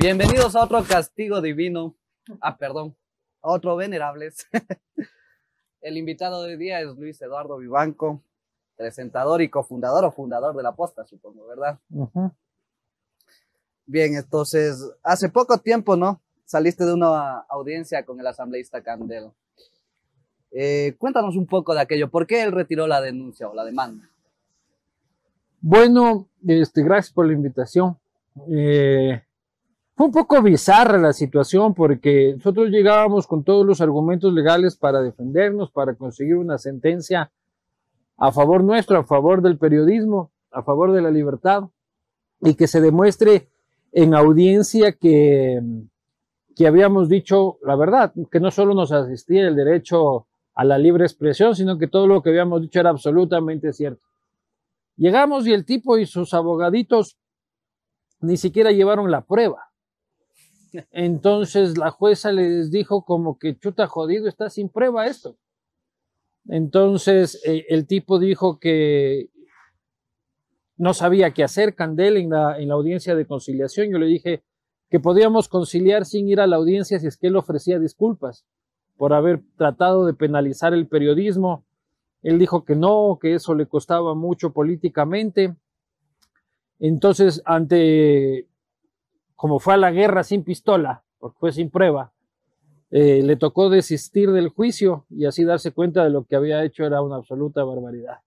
Bienvenidos a otro castigo divino. Ah, perdón, a otro venerables. El invitado de hoy día es Luis Eduardo Vivanco, presentador y cofundador o fundador de la posta, supongo, ¿verdad? Bien, entonces, hace poco tiempo, ¿no? Saliste de una audiencia con el asambleísta Candel. Eh, cuéntanos un poco de aquello. ¿Por qué él retiró la denuncia o la demanda? Bueno, este, gracias por la invitación. Eh, fue un poco bizarra la situación porque nosotros llegábamos con todos los argumentos legales para defendernos, para conseguir una sentencia a favor nuestro, a favor del periodismo, a favor de la libertad y que se demuestre en audiencia que, que habíamos dicho la verdad, que no solo nos asistía el derecho a la libre expresión, sino que todo lo que habíamos dicho era absolutamente cierto. Llegamos y el tipo y sus abogaditos ni siquiera llevaron la prueba. Entonces la jueza les dijo como que chuta jodido, está sin prueba esto. Entonces eh, el tipo dijo que no sabía qué hacer, Candel, en la, en la audiencia de conciliación. Yo le dije que podíamos conciliar sin ir a la audiencia si es que él ofrecía disculpas por haber tratado de penalizar el periodismo. Él dijo que no, que eso le costaba mucho políticamente. Entonces, ante, como fue a la guerra sin pistola, porque fue sin prueba, eh, le tocó desistir del juicio y así darse cuenta de lo que había hecho era una absoluta barbaridad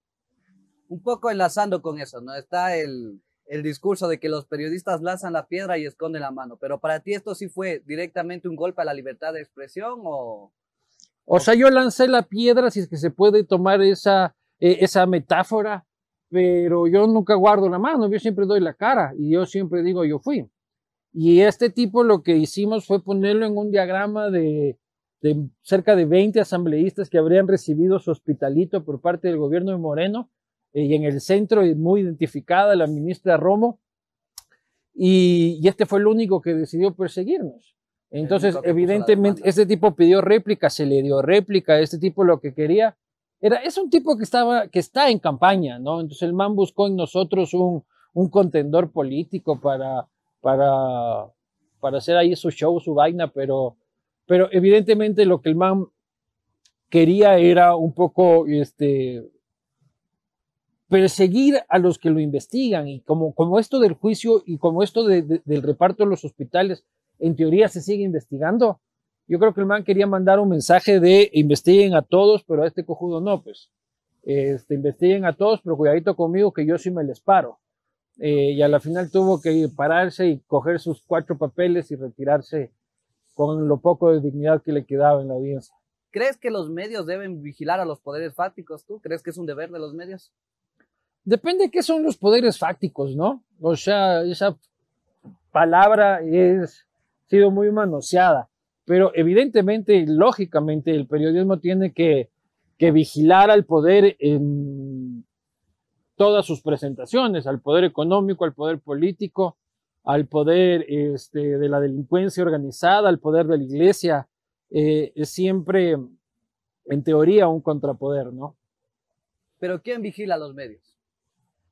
un poco enlazando con eso, ¿no? Está el, el discurso de que los periodistas lanzan la piedra y esconden la mano, pero para ti esto sí fue directamente un golpe a la libertad de expresión o... O sea, yo lancé la piedra, si es que se puede tomar esa, e, esa metáfora, pero yo nunca guardo la mano, yo siempre doy la cara y yo siempre digo yo fui. Y este tipo lo que hicimos fue ponerlo en un diagrama de, de cerca de 20 asambleístas que habrían recibido su hospitalito por parte del gobierno de Moreno y en el centro muy identificada la ministra Romo, y, este fue el único que decidió perseguirnos. Entonces, evidentemente, este tipo pidió réplica, se le dio réplica, este tipo lo que quería era, es un tipo que estaba, que está en campaña, ¿no? Entonces el man buscó en nosotros un, un contendor político para, para, para hacer ahí su show, su vaina, pero, pero evidentemente lo que el man quería era un poco, este, perseguir a los que lo investigan y como, como esto del juicio y como esto del reparto de los hospitales, en teoría se sigue investigando. Yo creo que el man quería mandar un mensaje de investiguen a todos, pero a este cojudo no, pues. Este, investiguen a todos, pero cuidadito conmigo que yo sí me les paro. Eh, y a la final tuvo que pararse y coger sus cuatro papeles y retirarse con lo poco de dignidad que le quedaba en la audiencia. ¿Crees que los medios deben vigilar a los poderes fácticos tú? ¿Crees que es un deber de los medios? Depende de qué son los poderes fácticos, ¿no? O sea, esa palabra es sido muy manoseada, pero evidentemente, lógicamente, el periodismo tiene que, que vigilar al poder en todas sus presentaciones, al poder económico, al poder político, al poder este, de la delincuencia organizada, al poder de la iglesia, eh, es siempre, en teoría, un contrapoder, ¿no? Pero ¿quién vigila a los medios?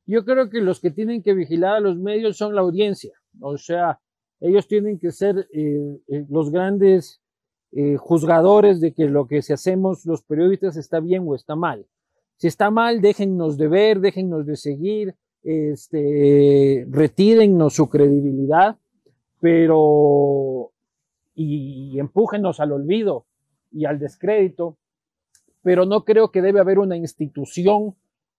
Yo creo que los que tienen que vigilar a los medios son la audiencia, o sea, ellos tienen que ser eh, eh, los grandes eh, juzgadores de que lo que se hacemos los periodistas está bien o está mal. Si está mal, déjennos de ver, déjennos de seguir, este, retírennos su credibilidad, pero y, y empújenos al olvido y al descrédito, pero no creo que debe haber una institución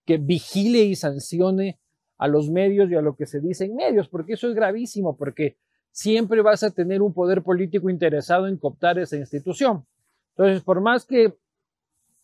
que vigile y sancione a los medios y a lo que se dice en medios, porque eso es gravísimo, porque siempre vas a tener un poder político interesado en cooptar esa institución. Entonces, por más que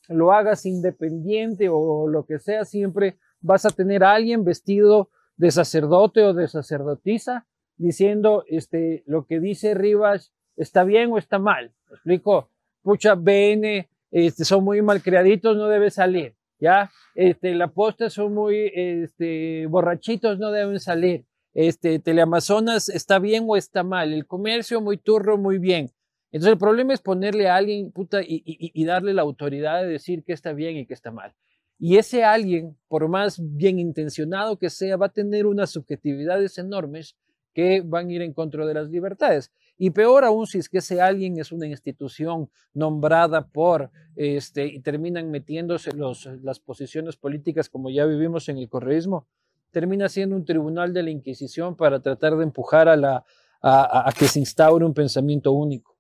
lo hagas independiente o lo que sea, siempre vas a tener a alguien vestido de sacerdote o de sacerdotisa diciendo este, lo que dice Rivas está bien o está mal. ¿Me explico? Pucha, BN, este, son muy malcriaditos, no debe salir. ¿ya? Este, la posta son muy este, borrachitos, no deben salir. Este, Teleamazonas está bien o está mal. El comercio muy turro, muy bien. Entonces el problema es ponerle a alguien puta, y, darle la autoridad de decir que está bien y que está mal. Y ese alguien, por más bien intencionado que sea, va a tener unas subjetividades enormes que van a ir en contra de las libertades. Y peor aún si es que ese alguien es una institución nombrada por, este, y terminan metiéndose los, las posiciones políticas como ya vivimos en el correísmo, termina siendo un tribunal de la Inquisición para tratar de empujar a que se instaure un pensamiento único.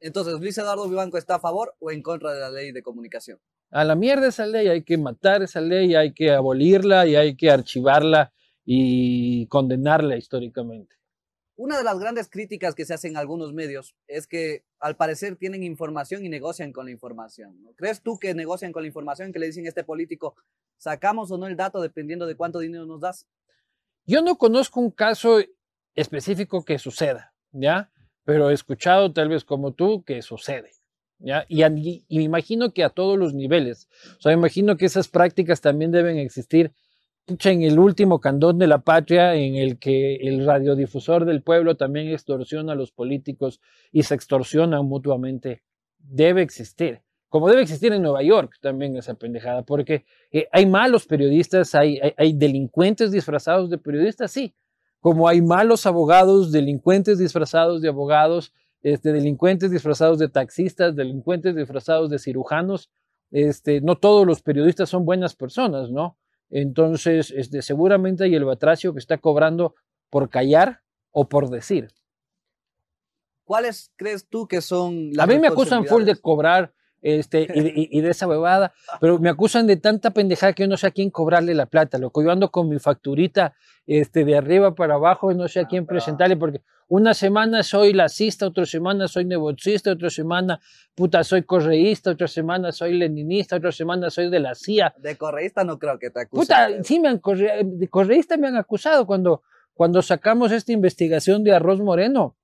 Entonces, Luis Eduardo Vivanco está a favor o en contra de la ley de comunicación. A la mierda esa ley, hay que matar esa ley, hay que abolirla y hay que archivarla y condenarla históricamente. Una de las grandes críticas que se hacen algunos medios es que al parecer tienen información y negocian con la información. ¿Crees tú que negocian con la información que le dicen a este político, sacamos o no el dato dependiendo de cuánto dinero nos das? Yo no conozco un caso específico que suceda, ¿ya? Pero he escuchado tal vez como tú que sucede. ¿Ya? Y, me imagino que a todos los niveles. O sea, me imagino que esas prácticas también deben existir en el último candón de la patria, en el que el radiodifusor del pueblo también extorsiona a los políticos y se extorsionan mutuamente, debe existir. Como debe existir en Nueva York también esa pendejada, porque eh, hay malos periodistas, hay, hay, delincuentes disfrazados de periodistas, sí, como hay malos abogados, delincuentes disfrazados de abogados, este, delincuentes disfrazados de taxistas, delincuentes disfrazados de cirujanos, este, no todos los periodistas son buenas personas, ¿no? Entonces, este, seguramente hay el batracio que está cobrando por callar o por decir. ¿Cuáles crees tú que son las A mí me acusan full de cobrar este, y, de esa bebada, pero me acusan de tanta pendejada que yo no sé a quién cobrarle la plata, loco. Yo ando con mi facturita este, de arriba para abajo y no sé a quién presentarle, porque una semana soy lacista, otra semana soy negocista, otra semana, puta, soy correísta, otra semana soy leninista, otra semana soy de la CIA. De correísta no creo que te acusen. Puta, sí, me han de correísta me han acusado cuando, cuando sacamos esta investigación de Arroz Moreno,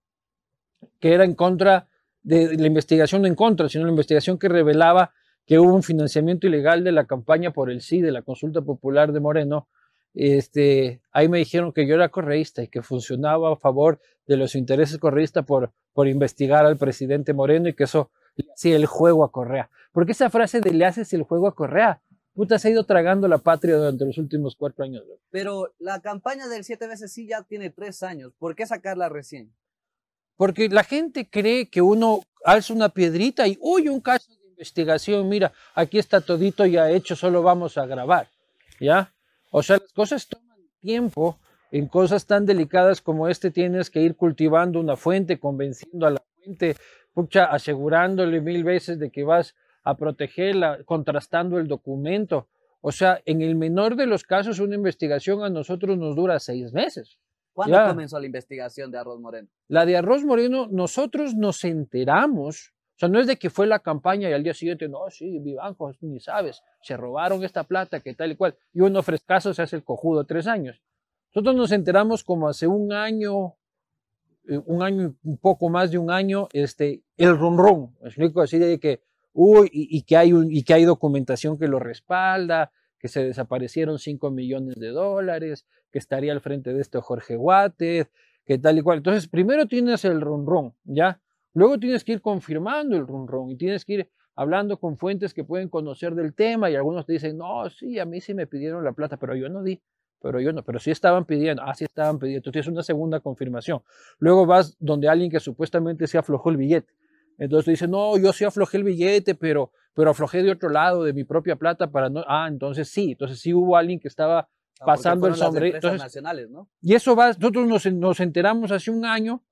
que era en contra de la investigación en contra, sino la investigación que revelaba que hubo un financiamiento ilegal de la campaña por el sí, de la consulta popular de Moreno, este, ahí me dijeron que yo era correísta y que funcionaba a favor de los intereses correístas por, por investigar al presidente Moreno y que eso le hacía el juego a Correa. Porque esa frase de le haces el juego a Correa, puta, se ha ido tragando la patria durante los últimos cuatro años. Pero la campaña del siete veces sí ya tiene tres años. ¿Por qué sacarla recién? Porque la gente cree que uno alza una piedrita y, uy, un caso de investigación, mira, aquí está todito ya hecho, solo vamos a grabar. ¿Ya? O sea, las cosas toman tiempo. En cosas tan delicadas como este tienes que ir cultivando una fuente, convenciendo a la fuente, pucha, asegurándole mil veces de que vas a protegerla, contrastando el documento. O sea, en el menor de los casos, una investigación a nosotros nos dura seis meses. ¿Cuándo comenzó la investigación de Arroz Moreno? La de Arroz Moreno, nosotros nos enteramos, o sea, no es de que fue la campaña y al día siguiente, no, sí, Vivanco, ni sabes, se robaron esta plata, que tal y cual, y uno frescaso se hace el cojudo tres años. Nosotros nos enteramos como hace un año, eh, un año, un poco más de un año, este, el ron me explico así de que, uy, y, que hay y que hay documentación que lo respalda, que se desaparecieron 5 millones de dólares, que estaría al frente de esto Jorge Guátez, que tal y cual. Entonces, primero tienes el ronron, ¿ya? Luego tienes que ir confirmando el ronron y tienes que ir hablando con fuentes que pueden conocer del tema y algunos te dicen, no, sí, a mí sí me pidieron la plata, pero yo no di, pero yo no, pero sí estaban pidiendo, ah, sí estaban pidiendo, entonces tienes una segunda confirmación. Luego vas donde alguien que supuestamente se aflojó el billete. Entonces te dice, no, yo sí aflojé el billete, pero, pero aflojé de otro lado, de mi propia plata para no, ah, entonces sí, entonces sí hubo alguien que estaba pasando el sombrero. nacionales, ¿no? Y eso va, nosotros nos, nos, enteramos hace un año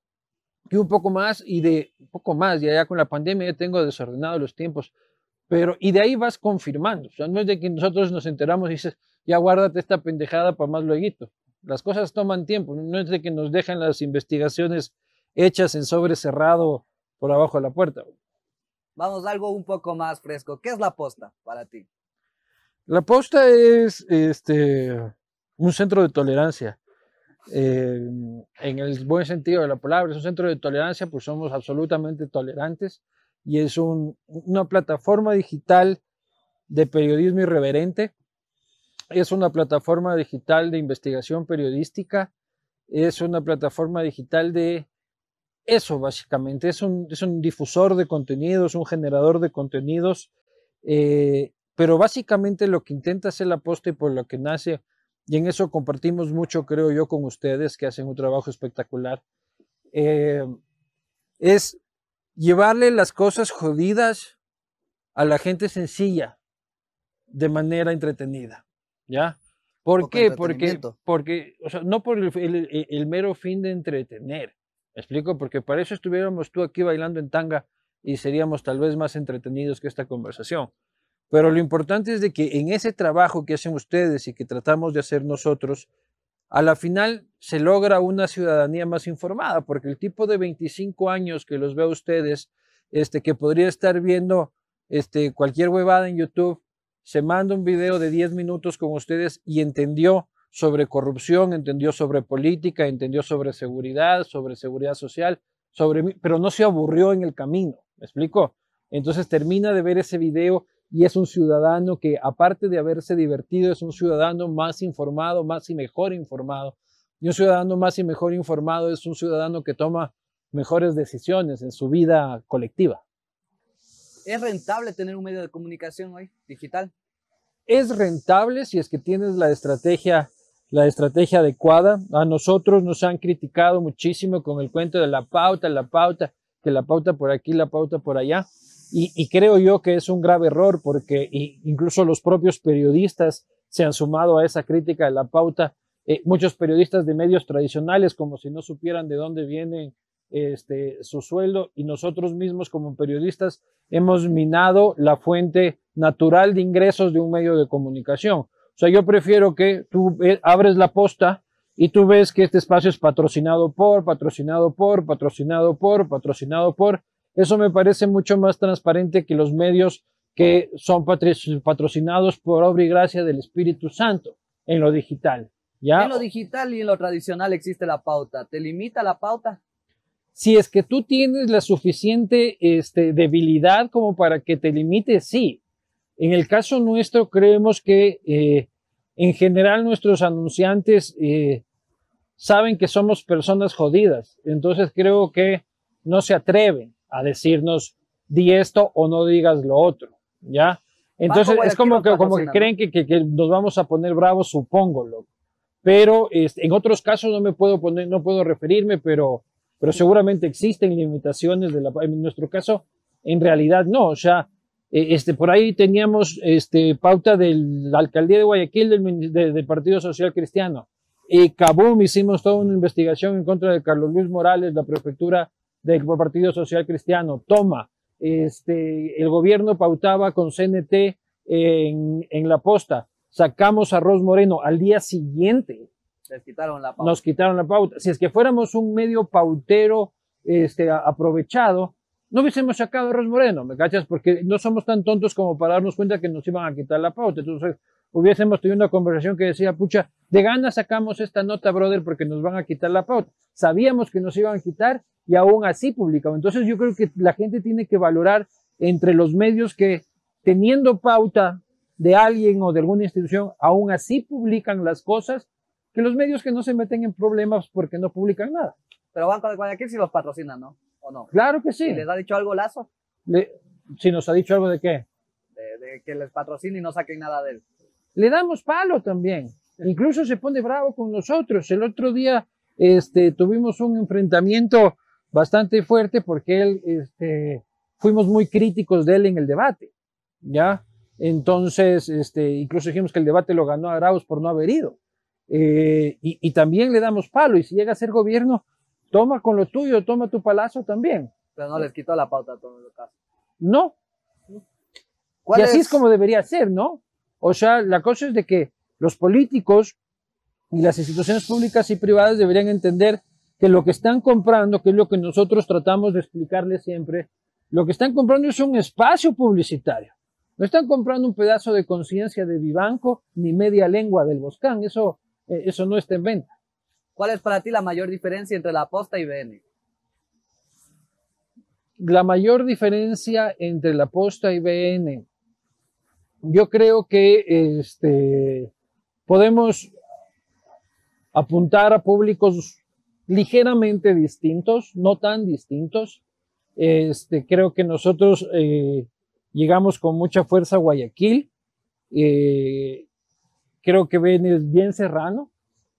y un poco más, y de un poco más, y allá con la pandemia ya tengo desordenado los tiempos, pero y de ahí vas confirmando. O sea, no es de que nosotros nos enteramos y dices, ya guárdate esta pendejada para más luego. Las cosas toman tiempo, no es de que nos dejan las investigaciones hechas en sobre cerrado por abajo de la puerta. Vamos a algo un poco más fresco. ¿Qué es la posta para ti? La posta es este un centro de tolerancia. Eh, en el buen sentido de la palabra, es un centro de tolerancia, pues somos absolutamente tolerantes y es una plataforma digital de periodismo irreverente, es una plataforma digital de investigación periodística, es una plataforma digital de eso básicamente, es un, es un difusor de contenidos, un generador de contenidos, eh, pero básicamente lo que intenta hacer la posta y por lo que nace y en eso compartimos mucho, creo yo, con ustedes que hacen un trabajo espectacular, eh, es llevarle las cosas jodidas a la gente sencilla de manera entretenida, ¿ya? ¿Por qué? Porque, porque o sea, no por el, mero fin de entretener, ¿me explico? Porque para eso estuviéramos tú aquí bailando en tanga y seríamos tal vez más entretenidos que esta conversación. Pero lo importante es de que en ese trabajo que hacen ustedes y que tratamos de hacer nosotros, a la final se logra una ciudadanía más informada, porque el tipo de 25 años que los ve a ustedes, este, que podría estar viendo este, cualquier huevada en YouTube, se manda un video de 10 minutos con ustedes y entendió sobre corrupción, entendió sobre política, entendió sobre seguridad, sobre seguridad social, sobre pero no se aburrió en el camino, ¿me explico? Entonces termina de ver ese video y es un ciudadano que aparte de haberse divertido, es un ciudadano más informado, más y mejor informado. Y un ciudadano más y mejor informado es un ciudadano que toma mejores decisiones en su vida colectiva. ¿Es rentable tener un medio de comunicación hoy digital? Es rentable si es que tienes la estrategia, la estrategia adecuada. A nosotros nos han criticado muchísimo con el cuento de la pauta, la pauta, que la pauta por aquí, la pauta por allá. Y, creo yo que es un grave error porque incluso los propios periodistas se han sumado a esa crítica de la pauta. Eh, muchos periodistas de medios tradicionales, como si no supieran de dónde viene este, su sueldo, y nosotros mismos como periodistas hemos minado la fuente natural de ingresos de un medio de comunicación. O sea, yo prefiero que tú abres la posta y tú ves que este espacio es patrocinado por, patrocinado por, patrocinado por, patrocinado por, eso me parece mucho más transparente que los medios que son patrocinados por obra y gracia del Espíritu Santo en lo digital. ¿ya? En lo digital y en lo tradicional existe la pauta. ¿Te limita la pauta? Si es que tú tienes la suficiente este, debilidad como para que te limite, sí. En el caso nuestro, creemos que eh, en general nuestros anunciantes eh, saben que somos personas jodidas. Entonces creo que no se atreven a decirnos di esto o no digas lo otro, ¿ya? Entonces es como que, como que creen que, que, nos vamos a poner bravos, supongo, loco. Pero este, en otros casos no me puedo poner, no puedo referirme, pero, pero seguramente existen limitaciones de la, en nuestro caso, en realidad no, o sea, e, este, por ahí teníamos este, pauta de la alcaldía de Guayaquil del, del Partido Social Cristiano. Y Cabum hicimos toda una investigación en contra de Carlos Luis Morales, la prefectura del Partido Social Cristiano. Toma, este, el gobierno pautaba con CNT en, en la posta. Sacamos a Ros Moreno al día siguiente. Les quitaron la pauta. Nos quitaron la pauta. Si es que fuéramos un medio pautero este, aprovechado, no hubiésemos sacado a Ros Moreno, ¿me cachas? Porque no somos tan tontos como para darnos cuenta que nos iban a quitar la pauta. Entonces, hubiésemos tenido una conversación que decía, pucha, de ganas sacamos esta nota, brother, porque nos van a quitar la pauta. Sabíamos que nos iban a quitar y aún así publicamos. Entonces yo creo que la gente tiene que valorar entre los medios que teniendo pauta de alguien o de alguna institución, aún así publican las cosas, que los medios que no se meten en problemas porque no publican nada. Pero Banco de Guayaquil sí los patrocinan, ¿no? ¿O no? Claro que sí. ¿Les ha dicho algo Lazo? si nos ha dicho algo de qué? De, que les patrocine y no saquen nada de él. Le damos palo también. Incluso se pone bravo con nosotros. El otro día este, tuvimos un enfrentamiento bastante fuerte porque él, este, fuimos muy críticos de él en el debate, ¿ya? Entonces, este, incluso dijimos que el debate lo ganó Arauz por no haber ido. Eh, y, también le damos palo, y si llega a ser gobierno, toma con lo tuyo, toma tu palazo también. Pero no les quitó la pauta a todos los casos. No. Y así es? es como debería ser, ¿no? O sea, la cosa es de que los políticos y las instituciones públicas y privadas deberían entender que lo que están comprando, que es lo que nosotros tratamos de explicarles siempre, lo que están comprando es un espacio publicitario. No están comprando un pedazo de conciencia de Vivanco ni media lengua del Boscán. Eso, eh, eso no está en venta. ¿Cuál es para ti la mayor diferencia entre la posta y BN? La mayor diferencia entre la posta y BN. Yo creo que este, podemos apuntar a públicos ligeramente distintos, no tan distintos. Este, creo que nosotros eh, llegamos con mucha fuerza a Guayaquil. Eh, creo que Ben es bien serrano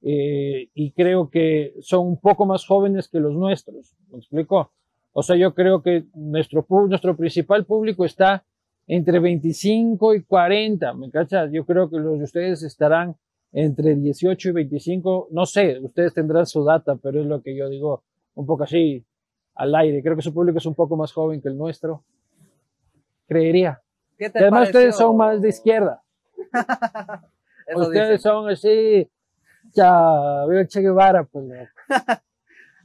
eh, y creo que son un poco más jóvenes que los nuestros. ¿Me explico? O sea, yo creo que nuestro, nuestro principal público está entre 25 y 40, ¿me cachas? Yo creo que los de ustedes estarán entre 18 y 25, no sé, ustedes tendrán su data, pero es lo que yo digo un poco así al aire. Creo que su público es un poco más joven que el nuestro. Creería. Además, ustedes son más de izquierda. ustedes son así, ya veo Che Guevara, pues.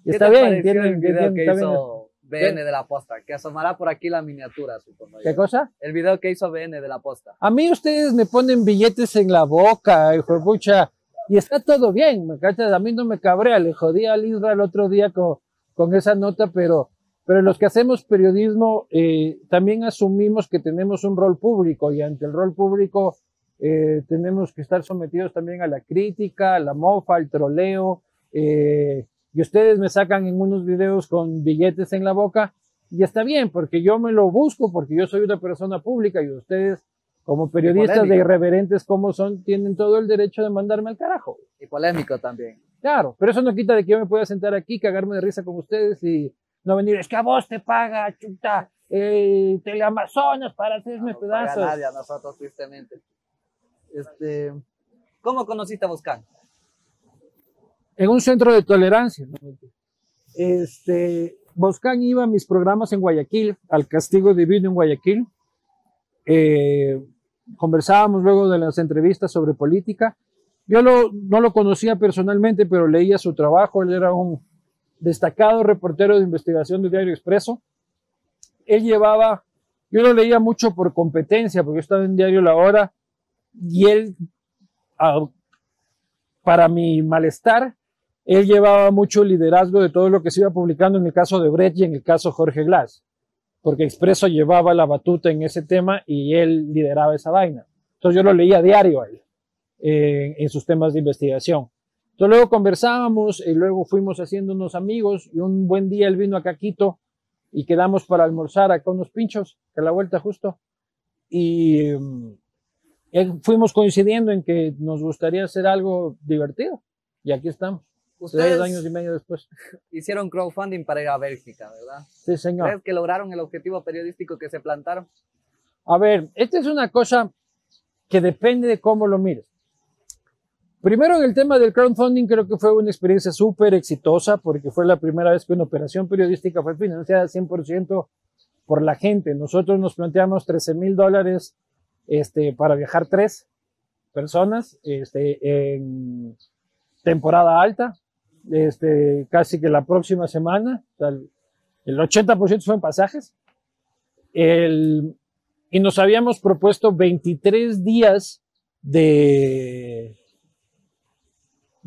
está bien, tienen, tienen, que hizo BN de la posta, que asomará por aquí la miniatura, supongo. ¿Qué cosa? El video que hizo BN de la posta. A mí ustedes me ponen billetes en la boca, hijo pucha, y está todo bien, ¿me cachas? A mí no me cabrea, le jodí al Israel el otro día con, con esa nota, pero pero los que hacemos periodismo eh, también asumimos que tenemos un rol público y ante el rol público eh, tenemos que estar sometidos también a la crítica, a la mofa, al troleo. Eh, y ustedes me sacan en unos videos con billetes en la boca y está bien, porque yo me lo busco, porque yo soy una persona pública y ustedes, como periodistas de irreverentes como son, tienen todo el derecho de mandarme al carajo. Y polémico también. Claro, pero eso no quita de que yo me pueda sentar aquí, cagarme de risa con ustedes y no venir, es que a vos te paga, chuta, eh, Teleamazonas para hacerme no, pedazos. Paga nadie a nosotros, tristemente. Este, ¿Cómo conociste a Boscán? En un centro de tolerancia. Este, Boscán iba a mis programas en Guayaquil, al Castigo Divino en Guayaquil. Eh, conversábamos luego de las entrevistas sobre política. Yo no lo conocía personalmente, pero leía su trabajo. Él era un destacado reportero de investigación del Diario Expreso. Él llevaba, yo lo leía mucho por competencia, porque estaba en Diario La Hora, y él, para mi malestar, él llevaba mucho liderazgo de todo lo que se iba publicando en el caso de Brett y en el caso Jorge Glass, porque Expreso llevaba la batuta en ese tema y él lideraba esa vaina. Entonces yo lo leía diario a él, en sus temas de investigación. Entonces luego conversábamos y luego fuimos haciendo unos amigos y un buen día él vino acá a Quito y quedamos para almorzar acá unos pinchos, a la vuelta justo. Y um, fuimos coincidiendo en que nos gustaría hacer algo divertido. Y aquí estamos. Ustedes años y medio después. Hicieron crowdfunding para ir a Bélgica, ¿verdad? Sí, señor. ¿Crees que lograron el objetivo periodístico que se plantaron? A ver, esta es una cosa que depende de cómo lo mires. Primero en el tema del crowdfunding creo que fue una experiencia súper exitosa porque fue la primera vez que una operación periodística fue financiada 100% por la gente. Nosotros nos planteamos 13 mil dólares este, para viajar tres personas este, en temporada alta, este, casi que la próxima semana. O sea, el, el 80% fue en pasajes. El, y nos habíamos propuesto 23 días de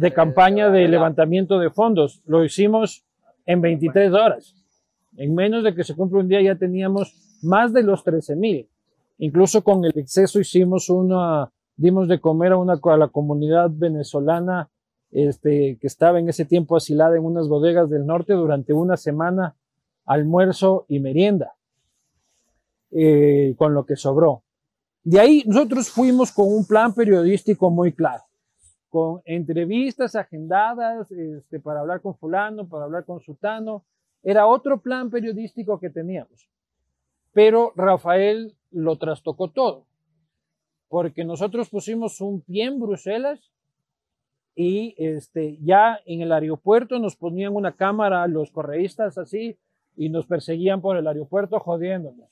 de campaña de levantamiento de fondos. Lo hicimos en 23 horas. En menos de que se cumpla un día ya teníamos más de los 13 mil. Incluso con el exceso hicimos una, dimos de comer a una a la comunidad venezolana este, que estaba en ese tiempo asilada en unas bodegas del norte durante una semana, almuerzo y merienda, eh, con lo que sobró. De ahí nosotros fuimos con un plan periodístico muy claro con entrevistas agendadas este, para hablar con fulano, para hablar con sutano. Era otro plan periodístico que teníamos. Pero Rafael lo trastocó todo, porque nosotros pusimos un pie en Bruselas y este, ya en el aeropuerto nos ponían una cámara los correístas así y nos perseguían por el aeropuerto jodiéndonos.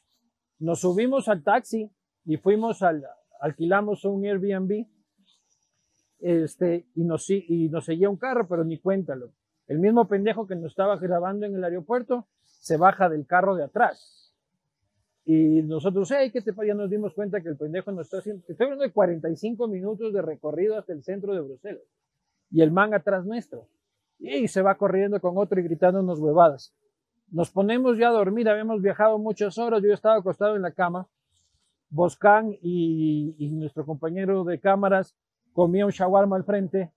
Nos subimos al taxi y fuimos al, alquilamos un Airbnb este, y nos, y nos seguía un carro, pero ni cuéntalo. El mismo pendejo que nos estaba grabando en el aeropuerto se baja del carro de atrás. Y nosotros, hey, ¿qué te Ya nos dimos cuenta que el pendejo nos está haciendo. Estoy hablando de 45 minutos de recorrido hasta el centro de Bruselas. Y el man atrás nuestro. Y se va corriendo con otro y gritando unas huevadas. Nos ponemos ya a dormir, habíamos viajado muchas horas, yo estaba acostado en la cama. Boscan y, y nuestro compañero de cámaras comía un shawarma al frente.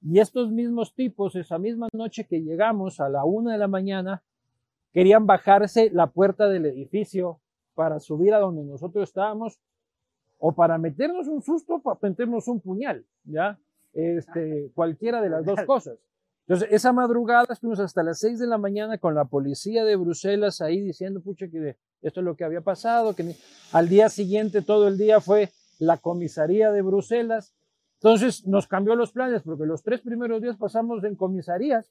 Y estos mismos tipos, esa misma noche que llegamos a la una de la mañana, querían bajarse la puerta del edificio para subir a donde nosotros estábamos o para meternos un susto, para meternos un puñal, ¿ya? Este, cualquiera de las dos cosas. Entonces, esa madrugada estuvimos hasta las 6 de la mañana con la policía de Bruselas ahí diciendo, pucha, que esto es lo que había pasado, que al día siguiente todo el día fue la comisaría de Bruselas. Entonces nos cambió los planes porque los tres primeros días pasamos en comisarías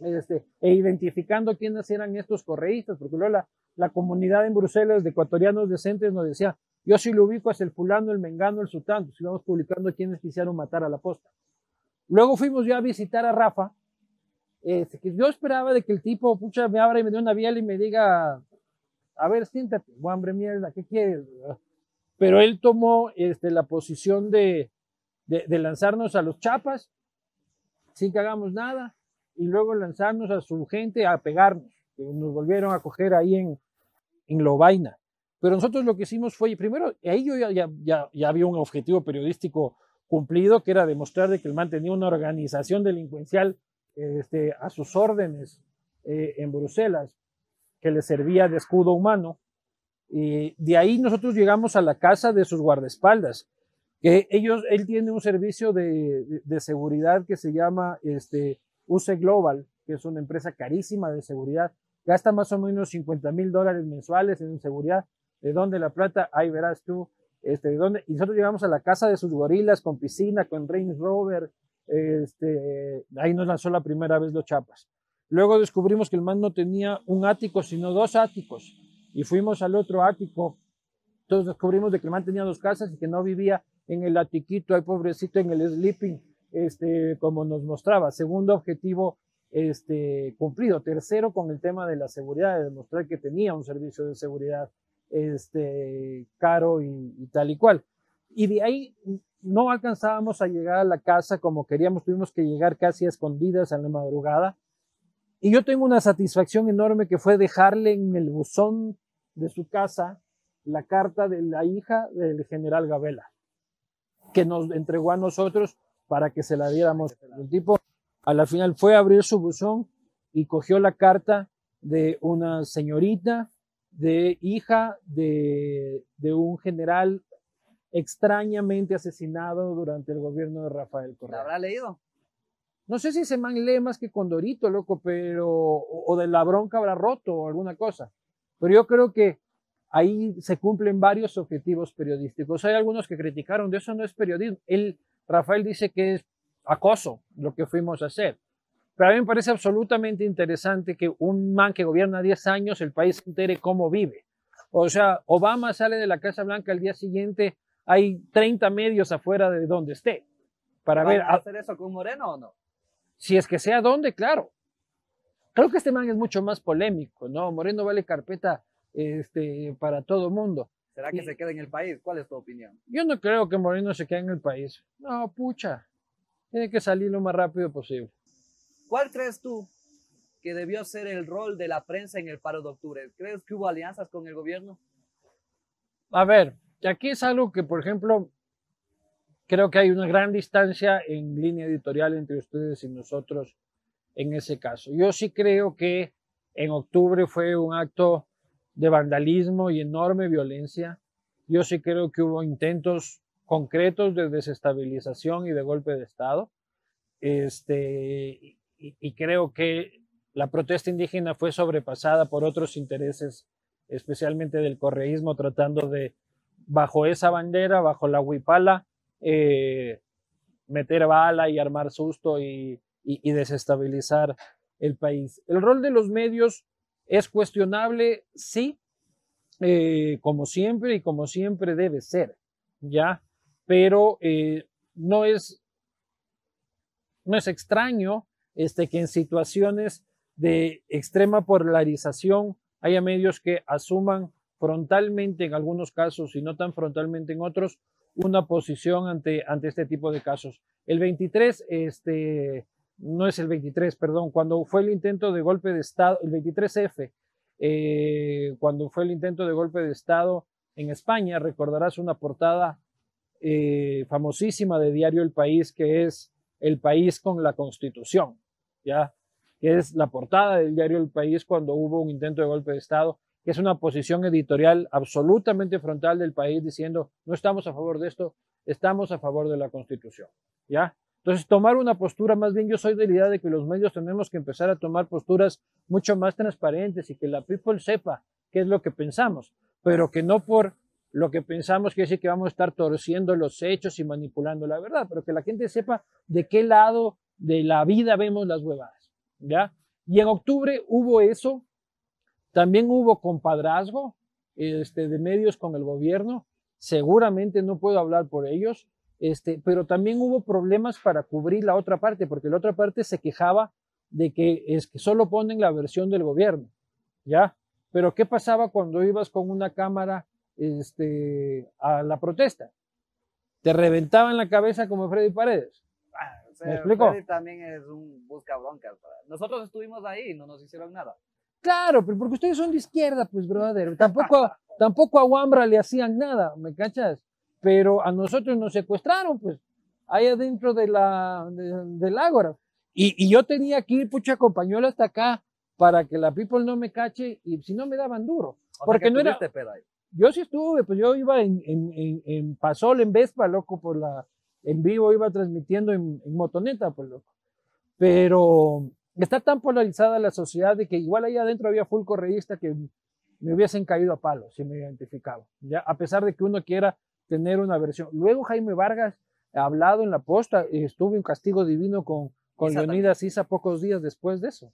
este, e identificando quiénes eran estos correístas, porque luego la, la comunidad en Bruselas de ecuatorianos decentes nos decía, yo si lo ubico es el fulano, el mengano, el sultán, si vamos publicando quiénes quisieron matar a la posta. Luego fuimos ya a visitar a Rafa, este, que yo esperaba de que el tipo, pucha, me abra y me dé una biela y me diga, a ver, siéntate, hambre mierda, ¿qué quieres? Pero él tomó este, la posición de, de, de lanzarnos a los chapas, sin que hagamos nada, y luego lanzarnos a su gente a pegarnos, que nos volvieron a coger ahí en, en Lobaina. Pero nosotros lo que hicimos fue, primero, ahí yo ya, ya, ya, había un objetivo periodístico cumplido, que era demostrar de que el man tenía una organización delincuencial este, a sus órdenes eh, en Bruselas, que le servía de escudo humano. Y de ahí nosotros llegamos a la casa de sus guardaespaldas, que ellos, él tiene un servicio de, de, seguridad que se llama este, UC Global, que es una empresa carísima de seguridad, gasta más o menos 50 mil dólares mensuales en seguridad. ¿De dónde la plata? Ahí verás tú. Este, ¿de dónde? Y nosotros llegamos a la casa de sus gorilas con piscina, con Range Rover. Este, ahí nos lanzó la primera vez los chapas. Luego descubrimos que el man no tenía un ático, sino dos áticos. Y fuimos al otro ático. Entonces descubrimos de que el man tenía dos casas y que no vivía en el atiquito, ahí pobrecito, en el sleeping, este, como nos mostraba. Segundo objetivo este, cumplido. Tercero, con el tema de la seguridad, de demostrar que tenía un servicio de seguridad este, caro y, tal y cual. Y de ahí no alcanzábamos a llegar a la casa como queríamos, tuvimos que llegar casi a escondidas a la madrugada. Y yo tengo una satisfacción enorme que fue dejarle en el buzón de su casa la carta de la hija del general Gabela, que nos entregó a nosotros para que se la diéramos. El tipo a la final fue a abrir su buzón y cogió la carta de una señorita, de hija de, de un general extrañamente asesinado durante el gobierno de Rafael Correa. ¿La habrá leído? No sé si se man lee más que Condorito, loco, pero, o, o de la bronca habrá roto o alguna cosa. Pero yo creo que ahí se cumplen varios objetivos periodísticos. Hay algunos que criticaron, de eso no es periodismo. Él, Rafael dice que es acoso lo que fuimos a hacer. Pero a mí me parece absolutamente interesante que un man que gobierna 10 años, el país se entere cómo vive. O sea, Obama sale de la Casa Blanca al día siguiente, hay 30 medios afuera de donde esté. Para ver. ¿Va a hacer eso con Moreno o no? Si es que sea donde, claro. Creo que este man es mucho más polémico, ¿no? Moreno vale carpeta este, para todo mundo. ¿Será que y, se queda en el país? ¿Cuál es tu opinión? Yo no creo que Moreno se quede en el país. No, pucha. Tiene que salir lo más rápido posible. ¿Cuál crees tú que debió ser el rol de la prensa en el paro de octubre? ¿Crees que hubo alianzas con el gobierno? A ver, aquí es algo que, por ejemplo, creo que hay una gran distancia en línea editorial entre ustedes y nosotros en ese caso. Yo sí creo que en octubre fue un acto de vandalismo y enorme violencia. Yo sí creo que hubo intentos concretos de desestabilización y de golpe de Estado. Este, y, creo que la protesta indígena fue sobrepasada por otros intereses, especialmente del correísmo, tratando de, bajo esa bandera, bajo la huipala, eh, meter bala y armar susto y desestabilizar el país. El rol de los medios es cuestionable, sí, eh, como siempre y como siempre debe ser, ¿ya? Pero eh, no, es, no es extraño este, que en situaciones de extrema polarización haya medios que asuman frontalmente en algunos casos y no tan frontalmente en otros una posición ante, ante este tipo de casos. El 23, este, no es el 23, perdón, cuando fue el intento de golpe de Estado, el 23F, eh, cuando fue el intento de golpe de Estado en España, recordarás una portada eh, famosísima de Diario El País, que es El País con la Constitución, ¿ya? Que es la portada del Diario El País cuando hubo un intento de golpe de Estado. que es una posición editorial absolutamente frontal del país diciendo no estamos a favor de esto, estamos a favor de la Constitución. ¿Ya? Entonces, tomar una postura, más bien yo soy de la idea de que los medios tenemos que empezar a tomar posturas mucho más transparentes y que la people sepa qué es lo que pensamos, pero que no por lo que pensamos quiere decir que vamos a estar torciendo los hechos y manipulando la verdad, pero que la gente sepa de qué lado de la vida vemos las huevadas, ¿ya? Y en octubre hubo eso, también hubo compadrazgo este, de medios con el gobierno, seguramente no puedo hablar por ellos, este, pero también hubo problemas para cubrir la otra parte, porque la otra parte se quejaba de que es que solo ponen la versión del gobierno, ¿ya? Pero ¿qué pasaba cuando ibas con una cámara este, a la protesta? Te reventaban la cabeza como Freddy Paredes. Ah, o sea, ¿Me explico? Freddy también es un busca broncas. Nosotros estuvimos ahí y no nos hicieron nada. Claro, pero porque ustedes son de izquierda, pues, brother. Tampoco, tampoco a Wambra le hacían nada, ¿me cachas? Pero a nosotros nos secuestraron, pues, ahí adentro de la, de- del ágora. Y, y yo tenía que ir, pucha, compañuelo hasta acá para que la people no me cache y si no me daban duro. O Porque que no era- pedo ahí. Yo sí estuve, pues yo iba en, en, en, en Pasol, en Vespa, loco, por la, en vivo iba transmitiendo en, en motoneta, pues loco. Pero está tan polarizada la sociedad de que igual ahí adentro había full correísta que me hubiesen caído a palo si me identificaba, ya, a pesar de que uno quiera tener una versión. Luego Jaime Vargas ha hablado en la posta, y estuvo en castigo divino con, con Leonidas Isa pocos días después de eso.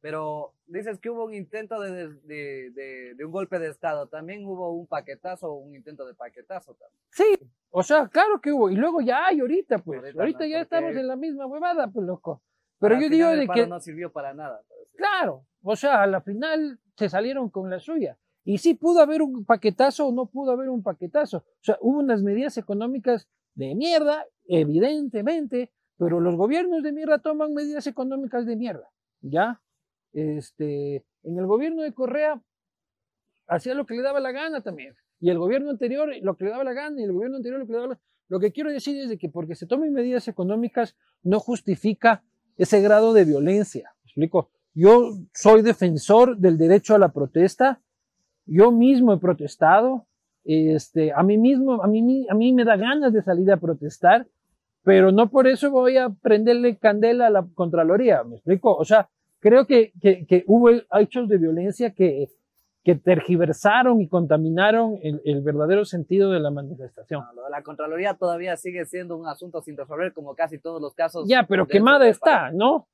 Pero dices que hubo un intento de, de, de- de un golpe de Estado. También hubo un paquetazo, un intento de paquetazo. También. Sí, o sea, claro que hubo. Y luego ya hay ahorita, pues. Ahorita Ahorita, no, ya estamos en la misma huevada, pues, loco. Pero yo digo de que, no sirvió para nada. claro, o sea, a la final se salieron con la suya. Y sí pudo haber un paquetazo o no pudo haber un paquetazo. O sea, hubo unas medidas económicas de mierda, evidentemente, pero los gobiernos de mierda toman medidas económicas de mierda, ¿ya? Este, en el gobierno de Correa hacía lo que le daba la gana también. Y el gobierno anterior lo que le daba la gana, y el gobierno anterior lo que le daba la Lo que quiero decir es de que porque se tomen medidas económicas no justifica ese grado de violencia. ¿Me explico? Yo soy defensor del derecho a la protesta. Yo mismo he protestado. Este, a mí mismo, a mí, a mí me da ganas de salir a protestar, pero no por eso voy a prenderle candela a la Contraloría. ¿Me explico? O sea, creo que, que, que hubo hechos de violencia que, que tergiversaron y contaminaron el, el verdadero sentido de la manifestación. No, lo de la Contraloría todavía sigue siendo un asunto sin resolver, como casi todos los casos. Ya, pero quemada está. ¿no?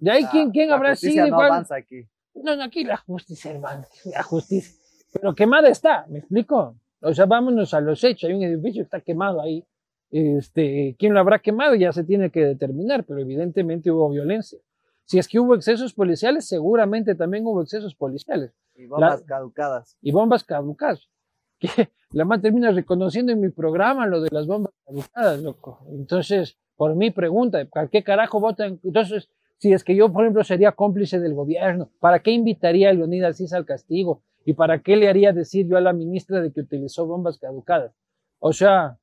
De ahí, La- ¿quién, quién habrá sido? no avanza aquí. No, no, aquí la justicia, hermano, la justicia. Pero quemada está, ¿me explico? O sea, vámonos a los hechos. Hay un edificio que está quemado ahí. Este, ¿Quién lo habrá quemado? Ya se tiene que determinar, pero evidentemente hubo violencia. Si es que hubo excesos policiales, seguramente también hubo excesos policiales Y bombas caducadas. y bombas caducadas. Que la man termina reconociendo en mi programa lo de las bombas caducadas, loco. Entonces, por mi pregunta, ¿para qué carajo votan? Entonces, si es que yo, por ejemplo, sería cómplice del gobierno, ¿para qué invitaría a Leonidas Cis al castigo? ¿Y para qué le haría decir yo a la ministra de que utilizó bombas caducadas? O sea,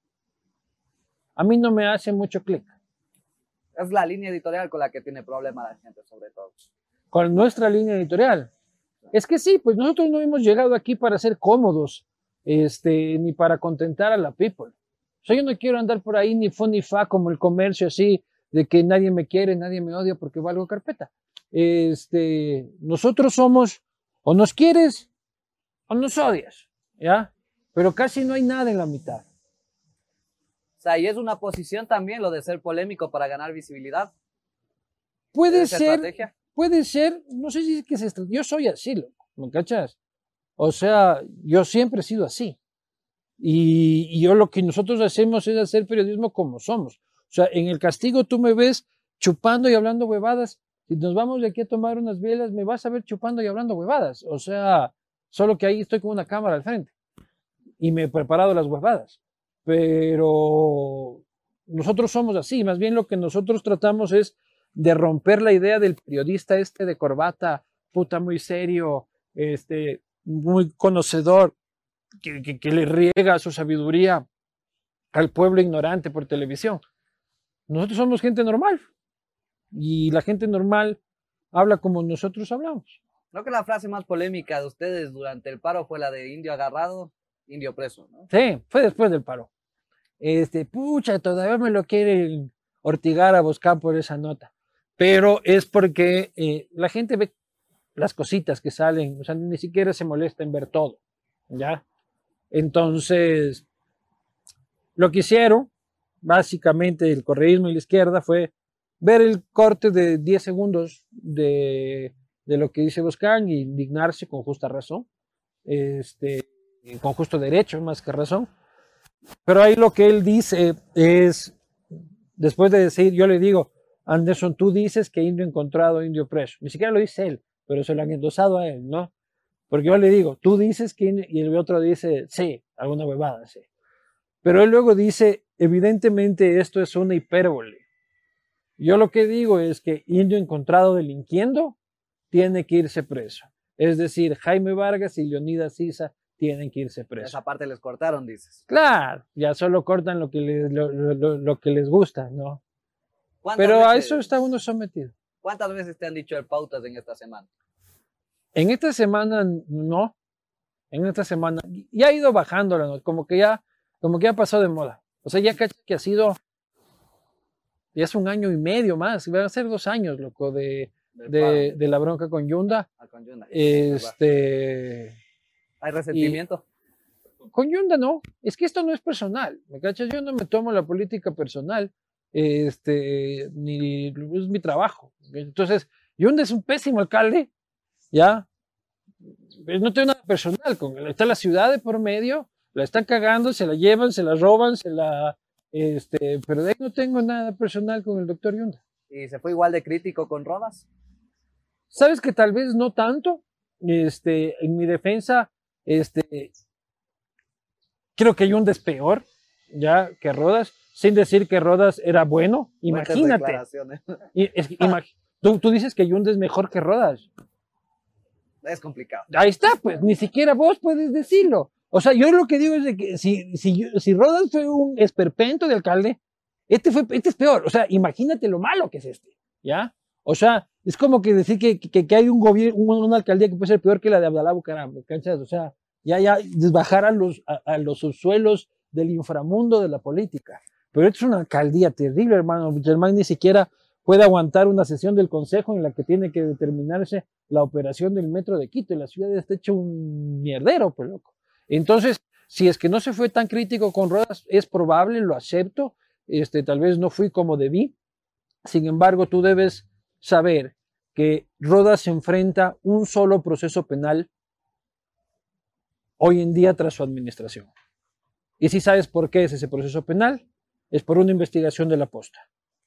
a mí no me hace mucho clic. Es la línea editorial con la que tiene problema la gente, sobre todo. con nuestra línea editorial. Es que sí, pues nosotros no hemos llegado aquí para ser cómodos, este, ni para contentar a la people. O sea, yo no quiero andar por ahí ni fu ni fa como el comercio así, de que nadie me quiere, nadie me odia porque valgo carpeta. Este, nosotros somos, o nos quieres, o nos odias, ¿ya? Pero casi no hay nada en la mitad. Sea, y es una posición también lo de ser polémico para ganar visibilidad. Puede ¿Esa ser, estrategia? puede ser, no sé si es que se yo soy así, loco, ¿me cachas? O sea, yo siempre he sido así. Y, y yo lo que nosotros hacemos es hacer periodismo como somos. O sea, en el castigo tú me ves chupando y hablando huevadas. Si nos vamos de aquí a tomar unas bielas, me vas a ver chupando y hablando huevadas. O sea, solo que ahí estoy con una cámara al frente. Y me he preparado las huevadas. Pero nosotros somos así. Más bien lo que nosotros tratamos es de romper la idea del periodista este de corbata, puta muy serio, este, muy conocedor, que, que- que le riega su sabiduría al pueblo ignorante por televisión. Nosotros somos gente normal y la gente normal habla como nosotros hablamos. Creo que la frase más polémica de ustedes durante el paro fue la de indio agarrado, indio preso, ¿no? Sí, fue después del paro. Este, pucha, todavía me lo quieren ortigar a buscar por esa nota. Pero es porque eh, la gente ve las cositas que salen, o sea, ni siquiera se molesta en ver todo, ¿ya? Entonces, lo que hicieron, básicamente el correísmo y la izquierda, fue ver el corte de 10 segundos de, de lo que dice Boscan y indignarse con justa razón, este, con justo derecho más que razón. Pero ahí lo que él dice es, después de decir, yo le digo, Anderson, tú dices que indio encontrado, indio preso. Ni siquiera lo dice él, pero se lo han endosado a él, ¿no? Porque yo le digo, tú dices que, y el otro dice, sí, alguna huevada, sí. Pero él luego dice, evidentemente esto es una hipérbole. Yo lo que digo es que indio encontrado delinquiendo tiene que irse preso. Es decir, Jaime Vargas y Leonidas Sisa tienen que irse presos. Esa parte les cortaron, dices. Claro, ya solo cortan lo que les, lo, lo, lo que les gusta, ¿no? Pero a eso está uno sometido. ¿Cuántas veces te han dicho el pautas en esta semana? En esta semana no. En esta semana ya ha ido bajando la como que ya, como que ya pasó de moda. O sea, ya que ha sido ya es un año y medio más, van a ser dos años, loco, de, de, de, la bronca con Yunda. Ah, con Yunda. Este. ¿Hay resentimiento? con Yunda no, es que esto no es personal, ¿me cachas? Yo no me tomo la política personal, este, ni es mi trabajo. Entonces, Yunda es un pésimo alcalde, ¿ya? No tengo nada personal con él. Está la ciudad de por medio, la están cagando, se la llevan, se la roban, se la. Este, pero de ahí no tengo nada personal con el doctor Yunda. ¿Y se fue igual de crítico con Rodas? Sabes que tal vez no tanto. Este, en mi defensa, este, creo que Yunda es peor, ya, que Rodas, sin decir que Rodas era bueno. Imagínate. Y, es, imag tú, tú, dices que Yunda es mejor que Rodas. Es complicado. Ahí está, pues, ni siquiera vos puedes decirlo. O sea, yo lo que digo es de que si, si, si Rodas fue un esperpento de alcalde, este, fue, este es peor. O sea, imagínate lo malo que es este, ¿ya? O sea, es como que decir que, que, que hay un gobierno, una alcaldía que puede ser peor que la de Abdalá Bucaram. O sea, ya, ya desbajar a los, a, los subsuelos del inframundo de la política. Pero esto es una alcaldía terrible, hermano. Germán ni siquiera puede aguantar una sesión del Consejo en la que tiene que determinarse la operación del metro de Quito. Y la ciudad está hecho un mierdero, pues loco. Entonces, si es que no se fue tan crítico con Rodas, es probable, lo acepto. Este, tal vez no fui como debí. Sin embargo, tú debes saber que Rodas se enfrenta un solo proceso penal hoy en día tras su administración. Y si sabes por qué es ese proceso penal, es por una investigación de la posta,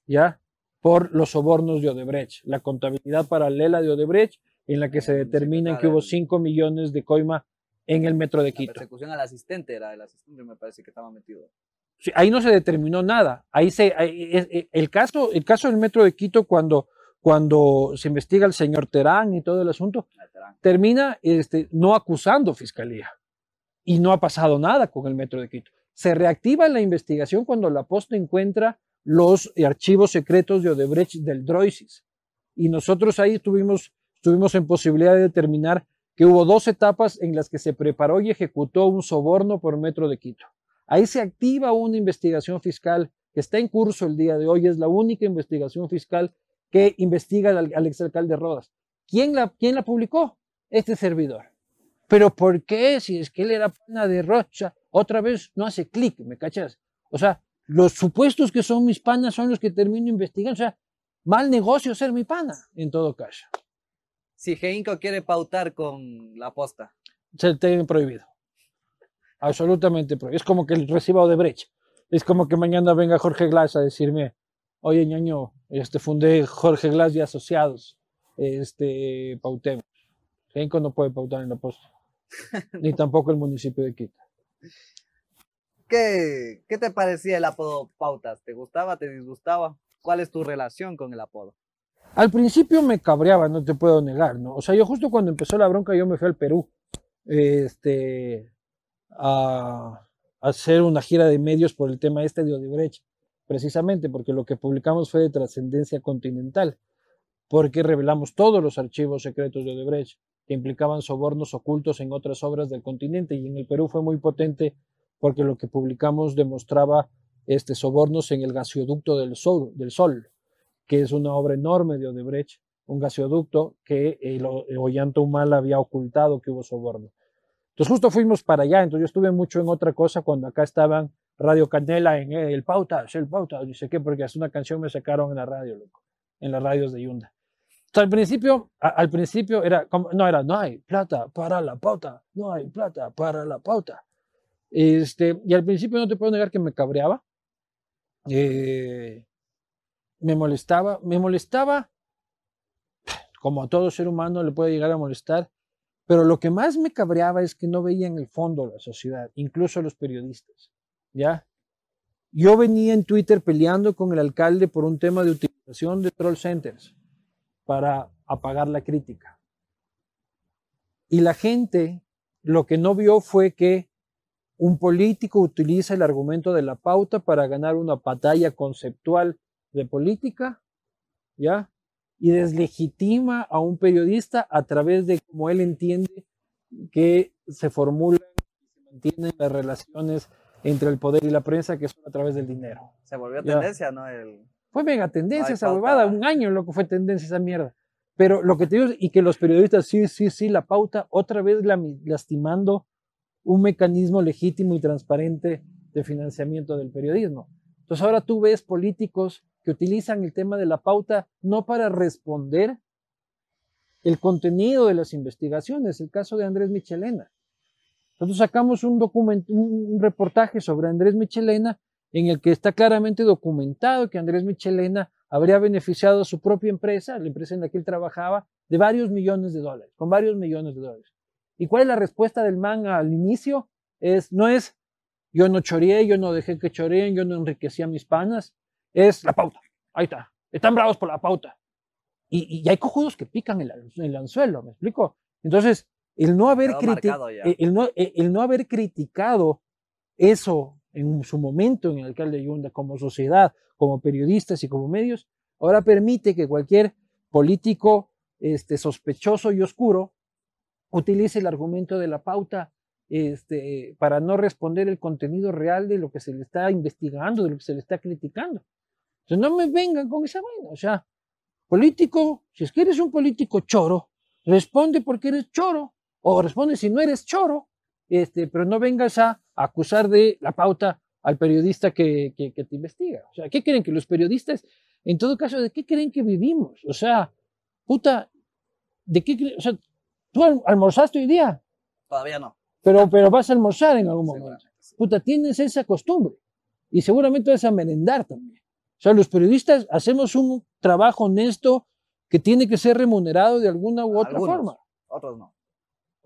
¿ya? Por los sobornos de Odebrecht, la contabilidad paralela de Odebrecht, en la que se determina que hubo 5 millones de coima en el metro de Quito. La persecución al asistente era el asistente, me parece que estaba metido. Sí, ahí no se determinó nada. Ahí se, ahí, el, caso, el caso del metro de Quito, cuando, cuando se investiga el señor Terán y todo el asunto, termina este, no acusando fiscalía. Y no ha pasado nada con el metro de Quito. Se reactiva la investigación cuando la posta encuentra los archivos secretos de Odebrecht del Droisis. Y nosotros ahí estuvimos, estuvimos en posibilidad de determinar que hubo dos etapas en las que se preparó y ejecutó un soborno por metro de Quito. Ahí se activa una investigación fiscal que está en curso el día de hoy, es la única investigación fiscal que investiga al, al exalcalde Rodas. ¿Quién la, ¿Quién la publicó? Este servidor. Pero ¿por qué? Si es que él era pana de Rocha, otra vez no hace clic, ¿me cachas? O sea, los supuestos que son mis panas son los que termino investigando. O sea, mal negocio ser mi pana, en todo caso. Si Geinco quiere pautar con la posta. Se tiene prohibido. Absolutamente prohibido. Es como que reciba Odebrecht. Es como que mañana venga Jorge Glass a decirme, oye, ñaño, este, fundé Jorge Glass y Asociados, este, pautemos. Genco no puede pautar en la posta, ni tampoco el municipio de Quito. ¿Qué, ¿Qué te parecía el apodo Pautas? ¿Te gustaba, te disgustaba? ¿Cuál es tu relación con el apodo? Al principio me cabreaba, no te puedo negar, ¿no? O sea, yo justo cuando empezó la bronca yo me fui al Perú, este, a, a hacer una gira de medios por el tema este de Odebrecht, precisamente porque lo que publicamos fue de trascendencia continental, porque revelamos todos los archivos secretos de Odebrecht que implicaban sobornos ocultos en otras obras del continente y en el Perú fue muy potente porque lo que publicamos demostraba este, sobornos en el gasoducto del Sol, del Sol, que es una obra enorme de Odebrecht, un gasoducto que el, Ollanta Humala había ocultado que hubo soborno. Entonces justo fuimos para allá, entonces yo estuve mucho en otra cosa cuando acá estaban Radio Canela en el Pauta, el Pauta, dice que porque hace una canción me sacaron en la radio, loco, en las radios de Yunda. Entonces, al principio, al principio era no era, no hay plata para la pauta, no hay plata para la pauta. Este, y al principio no te puedo negar que me cabreaba, eh, me molestaba, me molestaba, como a todo ser humano le puede llegar a molestar, pero lo que más me cabreaba es que no veía en el fondo la sociedad, incluso los periodistas. ¿Ya? Yo venía en Twitter peleando con el alcalde por un tema de utilización de troll centers para apagar la crítica. Y la gente lo que no vio fue que un político utiliza el argumento de la pauta para ganar una batalla conceptual de política, ¿ya? y deslegitima a un periodista a través de cómo él entiende que se formulan y se mantienen las relaciones entre el poder y la prensa, que son a través del dinero. Se volvió tendencia, ¿no? Fue mega tendencia esa huevada, un año lo que fue tendencia esa mierda. Pero lo que te digo, y que los periodistas, sí, sí, sí, la pauta, otra vez lastimando un mecanismo legítimo y transparente de financiamiento del periodismo. Entonces ahora tú ves políticos que utilizan el tema de la pauta no para responder el contenido de las investigaciones, el caso de Andrés Michelena. Nosotros sacamos un, reportaje sobre Andrés Michelena en el que está claramente documentado que Andrés Michelena habría beneficiado a su propia empresa, la empresa en la que él trabajaba, de varios millones de dólares, con varios millones de dólares. ¿Y cuál es la respuesta del man al inicio? Es, no es, yo no choreé, yo no dejé que choreen, yo no enriquecí a mis panas, es la pauta. Ahí está. Están bravos por la pauta. Y, hay cojudos que pican el, el, anzuelo, ¿me explico? Entonces, el no, haber el, no, el no haber criticado eso en su momento en el alcalde Yunda como sociedad, como periodistas y como medios, ahora permite que cualquier político este, sospechoso y oscuro utilice el argumento de la pauta este, para no responder el contenido real de lo que se le está investigando, de lo que se le está criticando. Entonces no me vengan con esa vaina. O sea, político, si es que eres un político choro, responde porque eres choro, o responde si no eres choro, este, pero no vengas a acusar de la pauta al periodista que, que, te investiga. O sea, ¿qué creen que los periodistas, en todo caso, de qué creen que vivimos? O sea, puta, ¿de qué O sea, ¿tú almorzaste hoy día? Todavía no. Pero, pero vas a almorzar en algún momento. Puta, tienes esa costumbre. Y seguramente vas a merendar también. O sea, los periodistas hacemos un trabajo honesto que tiene que ser remunerado de alguna u otra forma. Otros no.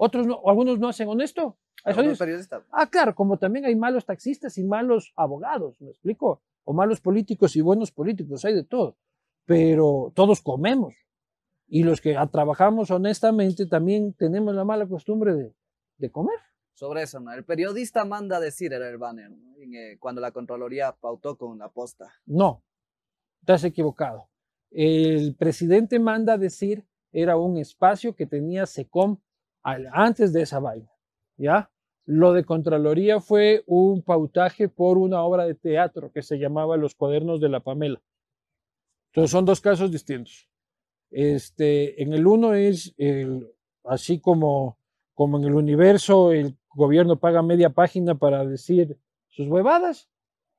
Otros no, algunos no hacen honesto. Ah, claro, como también hay malos taxistas y malos abogados, ¿me explico? O malos políticos y buenos políticos, hay de todo. Pero todos comemos. Y los que trabajamos honestamente también tenemos la mala costumbre de, de comer sobre eso, ¿no? El periodista manda a decir, era el banner, eh, cuando la Contraloría pautó con la posta. No, estás equivocado. El presidente manda a decir, era un espacio que tenía SECOM antes de esa vaina, ¿ya? Lo de Contraloría fue un pautaje por una obra de teatro que se llamaba Los Cuadernos de la Pamela. Entonces son dos casos distintos. Este, en el uno es el, así como, como en el universo, el gobierno paga media página para decir sus huevadas.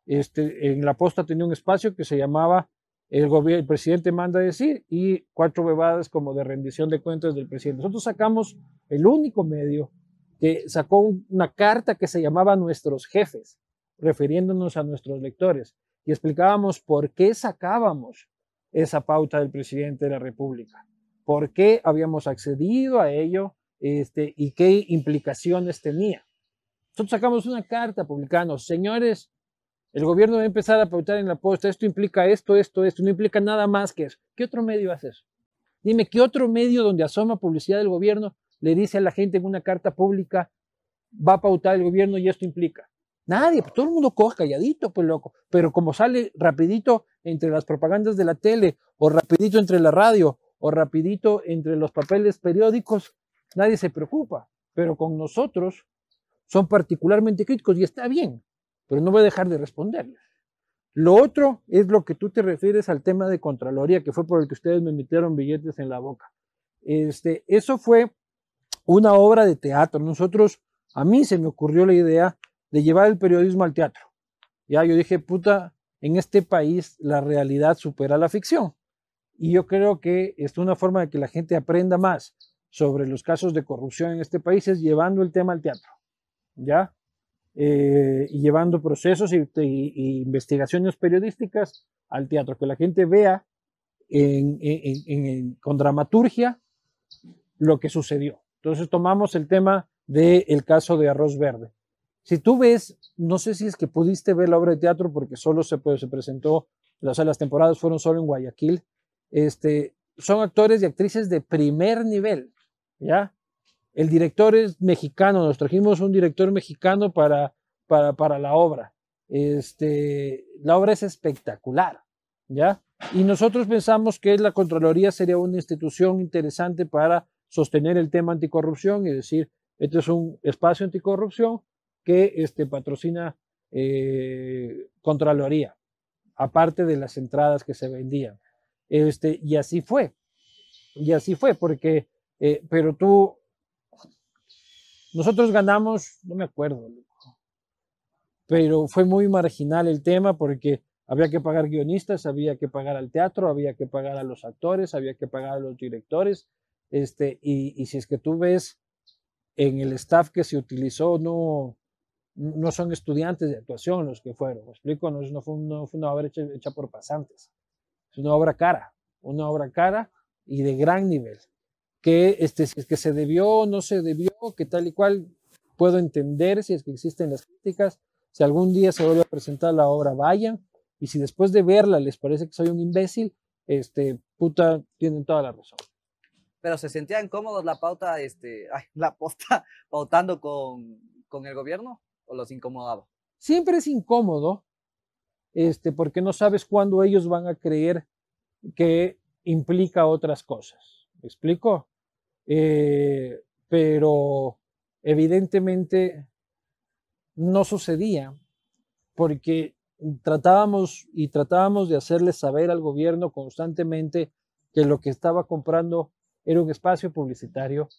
Este, en la posta tenía un espacio que se llamaba el, el presidente manda decir y cuatro huevadas como de rendición de cuentas del presidente. Nosotros sacamos el único medio que sacó una carta que se llamaba Nuestros Jefes, refiriéndonos a nuestros lectores, y explicábamos por qué sacábamos esa pauta del presidente de la República, por qué habíamos accedido a ello este, y qué implicaciones tenía. Nosotros sacamos una carta publicando, señores, el gobierno va a empezar a pautar en la posta, esto implica esto, esto, esto, no implica nada más que eso. ¿Qué otro medio hace eso? Dime, ¿qué otro medio donde asoma publicidad del gobierno le dice a la gente en una carta pública, va a pautar el gobierno y esto implica? Nadie, pues todo el mundo coge calladito, pues loco. Pero como sale rapidito entre las propagandas de la tele, o rapidito entre la radio, o rapidito entre los papeles periódicos, nadie se preocupa, pero con nosotros son particularmente críticos y está bien, pero no voy a dejar de responderles. Lo otro es lo que tú te refieres al tema de Contraloría, que fue por el que ustedes me metieron billetes en la boca. Este, eso fue una obra de teatro. Nosotros, a mí se me ocurrió la idea de llevar el periodismo al teatro. Ya yo dije, puta, en este país la realidad supera la ficción. Y yo creo que es una forma de que la gente aprenda más sobre los casos de corrupción en este país es llevando el tema al teatro. ¿Ya? Eh, y llevando procesos y, investigaciones periodísticas al teatro, que la gente vea con dramaturgia lo que sucedió. Entonces tomamos el tema del caso de Arroz Verde. Si tú ves, no sé si es que pudiste ver la obra de teatro porque solo se, se presentó, o sea, las temporadas fueron solo en Guayaquil, este, son actores y actrices de primer nivel, ¿ya? El director es mexicano, nos trajimos un director mexicano para, para, para la obra. Este, la obra es espectacular, ¿ya? Y nosotros pensamos que la Contraloría sería una institución interesante para sostener el tema anticorrupción y decir, este es un espacio anticorrupción que este, patrocina eh, Contraloría, aparte de las entradas que se vendían. Este, y así fue, y así fue, porque, eh, pero tú, nosotros ganamos, no me acuerdo, pero fue muy marginal el tema porque había que pagar guionistas, había que pagar al teatro, había que pagar a los actores, había que pagar a los directores, este, y, si es que tú ves en el staff que se utilizó, no, no son estudiantes de actuación los que fueron, ¿me explico? No, no, fue, una obra hecha, por pasantes, es una obra cara, una obra cara y de gran nivel, que este, si es que se debió o no se debió, que tal y cual puedo entender si es que existen las críticas, si algún día se vuelve a presentar la obra, vayan, y si después de verla les parece que soy un imbécil, este, puta, tienen toda la razón. Pero se sentían cómodos la pauta, este, ay, la posta, pautando con, con el gobierno o los incomodaba? Siempre es incómodo, este, porque no sabes cuándo ellos van a creer que implica otras cosas. ¿Me explico? Eh, pero evidentemente no sucedía porque tratábamos y tratábamos de hacerles saber al gobierno constantemente que lo que estaba comprando era un espacio publicitario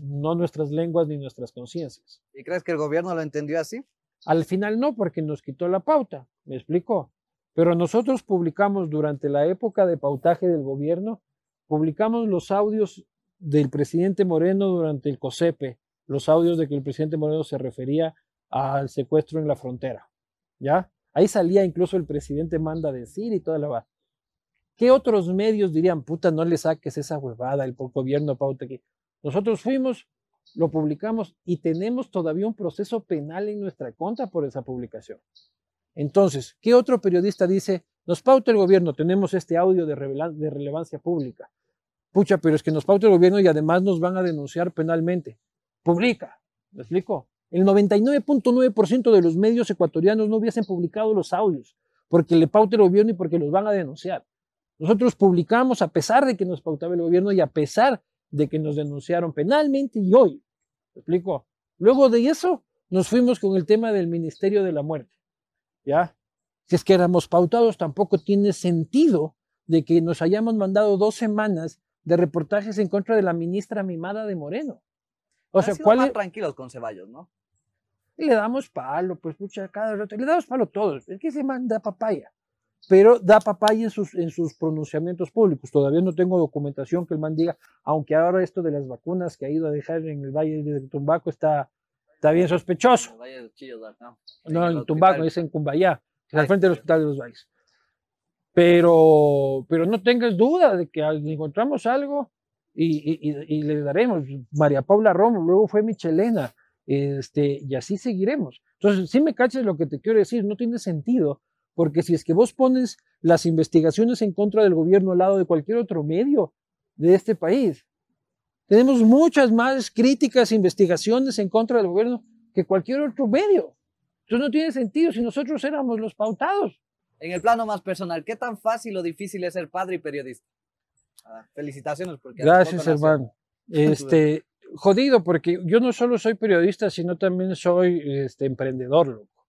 no nuestras lenguas ni nuestras conciencias. ¿Y crees que el gobierno lo entendió así? Al final no, porque nos quitó la pauta, me explicó. Pero nosotros publicamos durante la época de pautaje del gobierno, publicamos los audios del presidente Moreno durante el COSEPE, los audios de que el presidente Moreno se refería al secuestro en la frontera. ¿Ya? Ahí salía incluso el presidente manda decir y toda la... ¿Qué otros medios dirían, puta, no le saques esa huevada, el gobierno pauta aquí? Nosotros fuimos, lo publicamos y tenemos todavía un proceso penal en nuestra contra por esa publicación. Entonces, ¿qué otro periodista dice? Nos pauta el gobierno, tenemos este audio de relevancia pública. Pucha, pero es que nos pauta el gobierno y además nos van a denunciar penalmente. Publica, ¿me explico? El 99.9% de los medios ecuatorianos no hubiesen publicado los audios porque le pauta el gobierno y porque los van a denunciar. Nosotros publicamos a pesar de que nos pautaba el gobierno y a pesar de que nos denunciaron penalmente y hoy. ¿Me explico? Luego de eso, nos fuimos con el tema del Ministerio de la Muerte. ¿Ya? Si es que éramos pautados, tampoco tiene sentido de que nos hayamos mandado dos semanas de reportajes en contra de la ministra mimada de Moreno. O sea, ¿cuál es? tranquilos con Ceballos, ¿no? Y le damos palo, pues, mucha cada rato, le damos palo todos. Es que se manda papaya pero da papaya en sus, en sus pronunciamientos públicos. Todavía no tengo documentación que el man diga, aunque ahora esto de las vacunas que ha ido a dejar en el Valle de Tumbaco está, está bien sospechoso. no. en Tumbaco, es en Cumbayá, al frente del Hospital de los Valles. Pero, pero no tengas duda de que encontramos algo y, y, le daremos. María Paula Romo, luego fue Michelena, este, y así seguiremos. Entonces, si me caches lo que te quiero decir, no tiene sentido porque si es que vos pones las investigaciones en contra del gobierno al lado de cualquier otro medio de este país, tenemos muchas más críticas investigaciones en contra del gobierno que cualquier otro medio. Entonces no tiene sentido si nosotros éramos los pautados. En el plano más personal, ¿qué tan fácil o difícil es ser padre y periodista? Ah, felicitaciones. Porque Gracias, hermano. Este, jodido porque yo no solo soy periodista, sino también soy este, emprendedor, loco.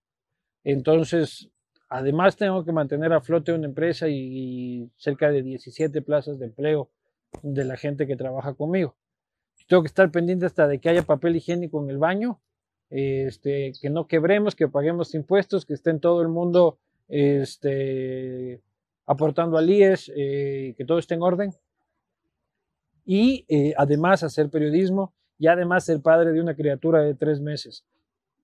Entonces, además tengo que mantener a flote una empresa y, cerca de 17 plazas de empleo de la gente que trabaja conmigo. Tengo que estar pendiente hasta de que haya papel higiénico en el baño, este, que no quebremos, que paguemos impuestos, que esté en todo el mundo este, aportando al IES, eh, que todo esté en orden y eh, además hacer periodismo y además ser padre de una criatura de tres meses.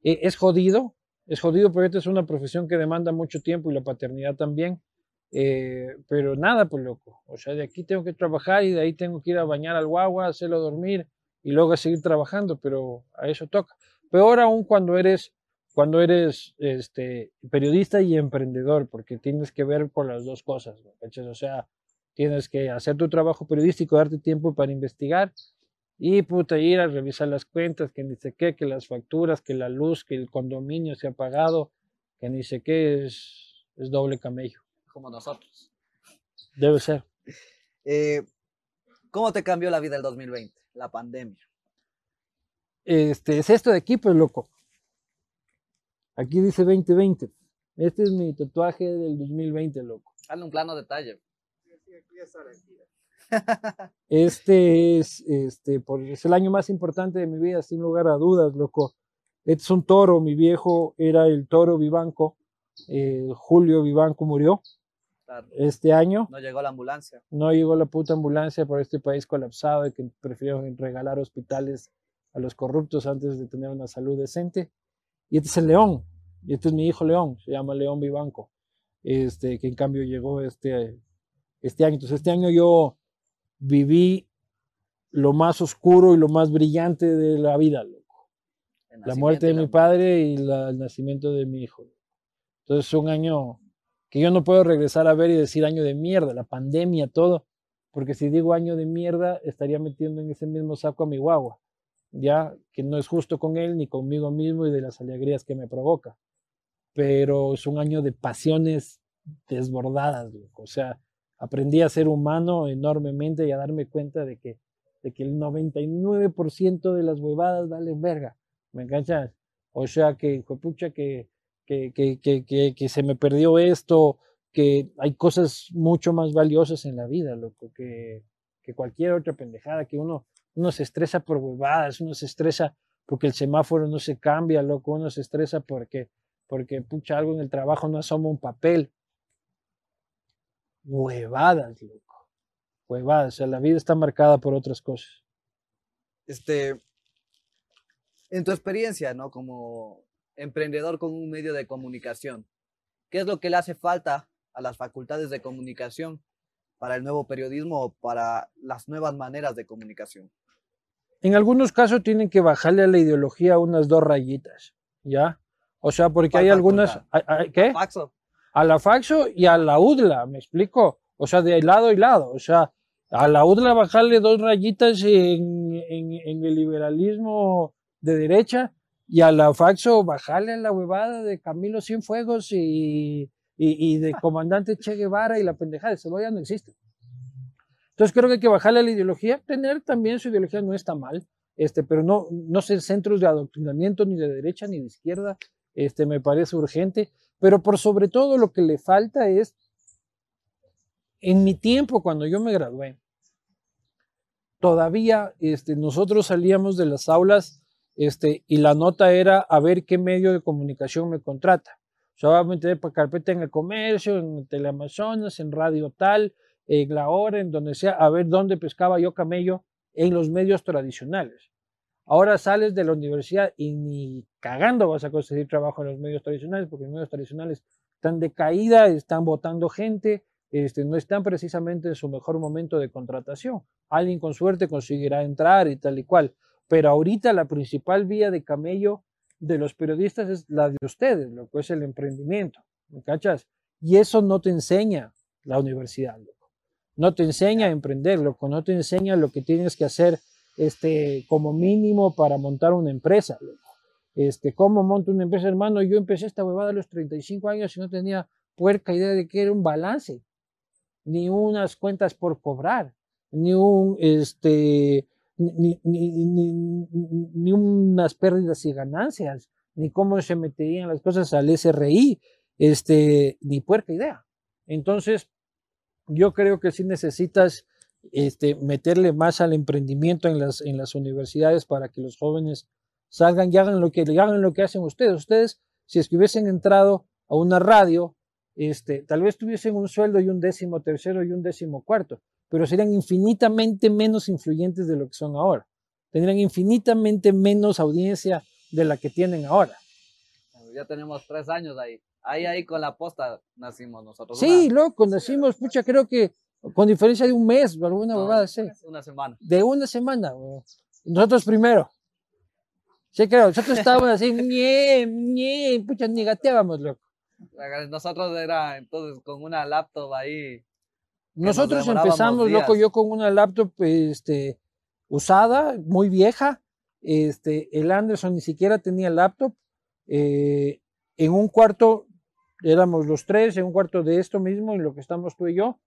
Eh, es jodido, es jodido porque esta es una profesión que demanda mucho tiempo y la paternidad también. Pero nada, pues loco. O sea, de aquí tengo que trabajar y de ahí tengo que ir a bañar al guagua, hacerlo dormir y luego seguir trabajando, pero a eso toca. Peor aún cuando eres, cuando eres este, periodista y emprendedor, porque tienes que ver con las dos cosas. ¿no? O sea, Tienes que hacer tu trabajo periodístico, darte tiempo para investigar y puta, ir a revisar las cuentas, que ni sé qué, que las facturas, que la luz, que el condominio se ha pagado, que ni sé qué, es, es doble camello. Como nosotros. Debe ser. Eh, ¿Cómo te cambió la vida el 2020, la pandemia? Este, es esto de aquí, pues loco. Aquí dice 2020. Este es mi tatuaje del 2020, loco. Dale un plano detalle. Este es, este, por, es el año más importante de mi vida, sin lugar a dudas, loco. Este es un toro, mi viejo era el toro Vivanco. Eh, Julio Vivanco murió este año. No llegó la ambulancia. No llegó la puta ambulancia por este país colapsado y que prefirieron regalar hospitales a los corruptos antes de tener una salud decente. Y este es el León. Y este es mi hijo León, se llama León Vivanco. Este, que en cambio llegó este este año. Entonces, este año yo viví lo más oscuro y lo más brillante de la vida, loco. La muerte de mi padre y el nacimiento de mi hijo. Entonces, es un año que yo no puedo regresar a ver y decir año de mierda, la pandemia, todo, porque si digo año de mierda, estaría metiendo en ese mismo saco a mi guagua, ya que no es justo con él ni conmigo mismo y de las alegrías que me provoca. Pero es un año de pasiones desbordadas, loco. o sea, aprendí a ser humano enormemente y a darme cuenta de que, de que el 99% de las huevadas valen verga. ¿Me enganchas? O sea que, pucha, que, que, que, que, se me perdió esto, que hay cosas mucho más valiosas en la vida, loco, que, que cualquier otra pendejada, que uno, uno se estresa por huevadas, uno se estresa porque el semáforo no se cambia, loco, uno se estresa porque, porque pucha, algo en el trabajo no asoma un papel huevadas, loco. Huevadas. O sea, la vida está marcada por otras cosas. Este, en tu experiencia, ¿no? Como emprendedor con un medio de comunicación, ¿qué es lo que le hace falta a las facultades de comunicación para el nuevo periodismo o para las nuevas maneras de comunicación? En algunos casos tienen que bajarle a la ideología unas dos rayitas, ¿ya? O sea, porque hay algunas... ¿Qué? a la Faxo y a la UDLA, ¿me explico? O sea, de lado y lado. O sea, a la UDLA bajarle dos rayitas en, el liberalismo de derecha y a la Faxo bajarle a la huevada de Camilo Cienfuegos y, y, de comandante Che Guevara y la pendejada de cebolla no existe. Entonces creo que hay que bajarle a la ideología, tener también su ideología no está mal, este, pero no, no ser centros de adoctrinamiento ni de derecha ni de izquierda, este, me parece urgente. Pero por sobre todo lo que le falta es, en mi tiempo, cuando yo me gradué, todavía este, nosotros salíamos de las aulas este, y la nota era a ver qué medio de comunicación me contrata. O sea, a para carpeta en el comercio, en Teleamazonas, en Radio Tal, en La Hora, en donde sea, a ver dónde pescaba yo camello en los medios tradicionales. Ahora sales de la universidad y ni cagando vas a conseguir trabajo en los medios tradicionales, porque los medios tradicionales están de caída, están votando gente, este, no están precisamente en su mejor momento de contratación. Alguien con suerte conseguirá entrar y tal y cual. Pero ahorita la principal vía de camello de los periodistas es la de ustedes, lo que es el emprendimiento. ¿Me cachas? Y eso no te enseña la universidad. No te enseña a emprender, loco. No te enseña lo que tienes que hacer este, como mínimo para montar una empresa. Este, ¿Cómo monto una empresa, hermano? Yo empecé esta huevada a los 35 años y no tenía puerca idea de que era un balance, ni unas cuentas por cobrar, ni un, este, ni, ni, ni, ni unas pérdidas y ganancias, ni cómo se meterían las cosas al SRI, este, ni puerca idea. Entonces, yo creo que sí necesitas este, meterle más al emprendimiento en las, universidades para que los jóvenes salgan y hagan lo que, hagan lo que hacen ustedes. Ustedes, si es que hubiesen entrado a una radio, este, tal vez tuviesen un sueldo y un décimo tercero y un décimo cuarto, pero serían infinitamente menos influyentes de lo que son ahora. Tendrían infinitamente menos audiencia de la que tienen ahora. Ya tenemos tres años ahí. Ahí, ahí con la posta nacimos nosotros. Sí, loco, nacimos, pucha, creo que con diferencia de un mes, alguna No, verdad, sí. Una semana. De una semana. Nosotros primero. Sí, creo, nosotros estábamos así, ñe, ñe, pucha, ni gateábamos, loco. Nosotros era entonces con una laptop ahí. nos Nosotros empezamos, loco, yo con una laptop este, usada, muy vieja. Este, el Anderson ni siquiera tenía laptop. Eh, en un cuarto éramos los tres, en un cuarto de esto mismo, en lo que estamos tú y yo.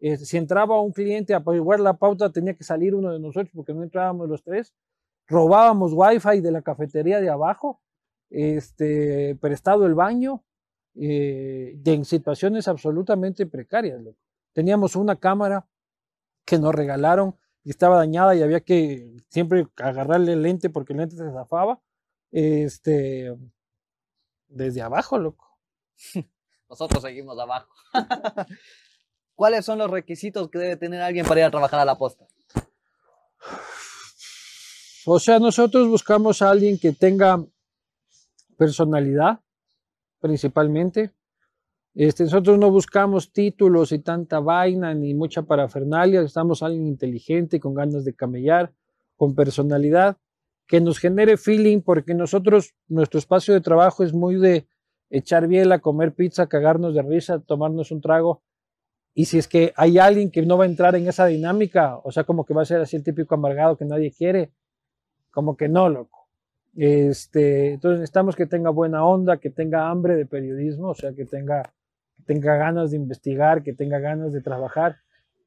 Eh, si entraba un cliente a averiguar la pauta, tenía que salir uno de nosotros porque no entrábamos los tres. Robábamos wifi de la cafetería de abajo, este, prestado el baño, eh, en situaciones absolutamente precarias. Teníamos una cámara que nos regalaron y estaba dañada y había que siempre agarrarle el lente porque el lente se zafaba. Este, desde abajo, loco. Nosotros seguimos abajo. ¿Cuáles son los requisitos que debe tener alguien para ir a trabajar a la posta? O sea, nosotros buscamos a alguien que tenga personalidad, principalmente. Este, nosotros no buscamos títulos y tanta vaina ni mucha parafernalia, estamos alguien inteligente, con ganas de camellar, con personalidad, que nos genere feeling, porque nosotros, nuestro espacio de trabajo es muy de echar biela, comer pizza, cagarnos de risa, tomarnos un trago. Y si es que hay alguien que no va a entrar en esa dinámica, o sea, como que va a ser así el típico amargado que nadie quiere, como que no, loco. Este, entonces necesitamos que tenga buena onda, que tenga hambre de periodismo, o sea, que tenga, tenga ganas de investigar, que tenga ganas de trabajar,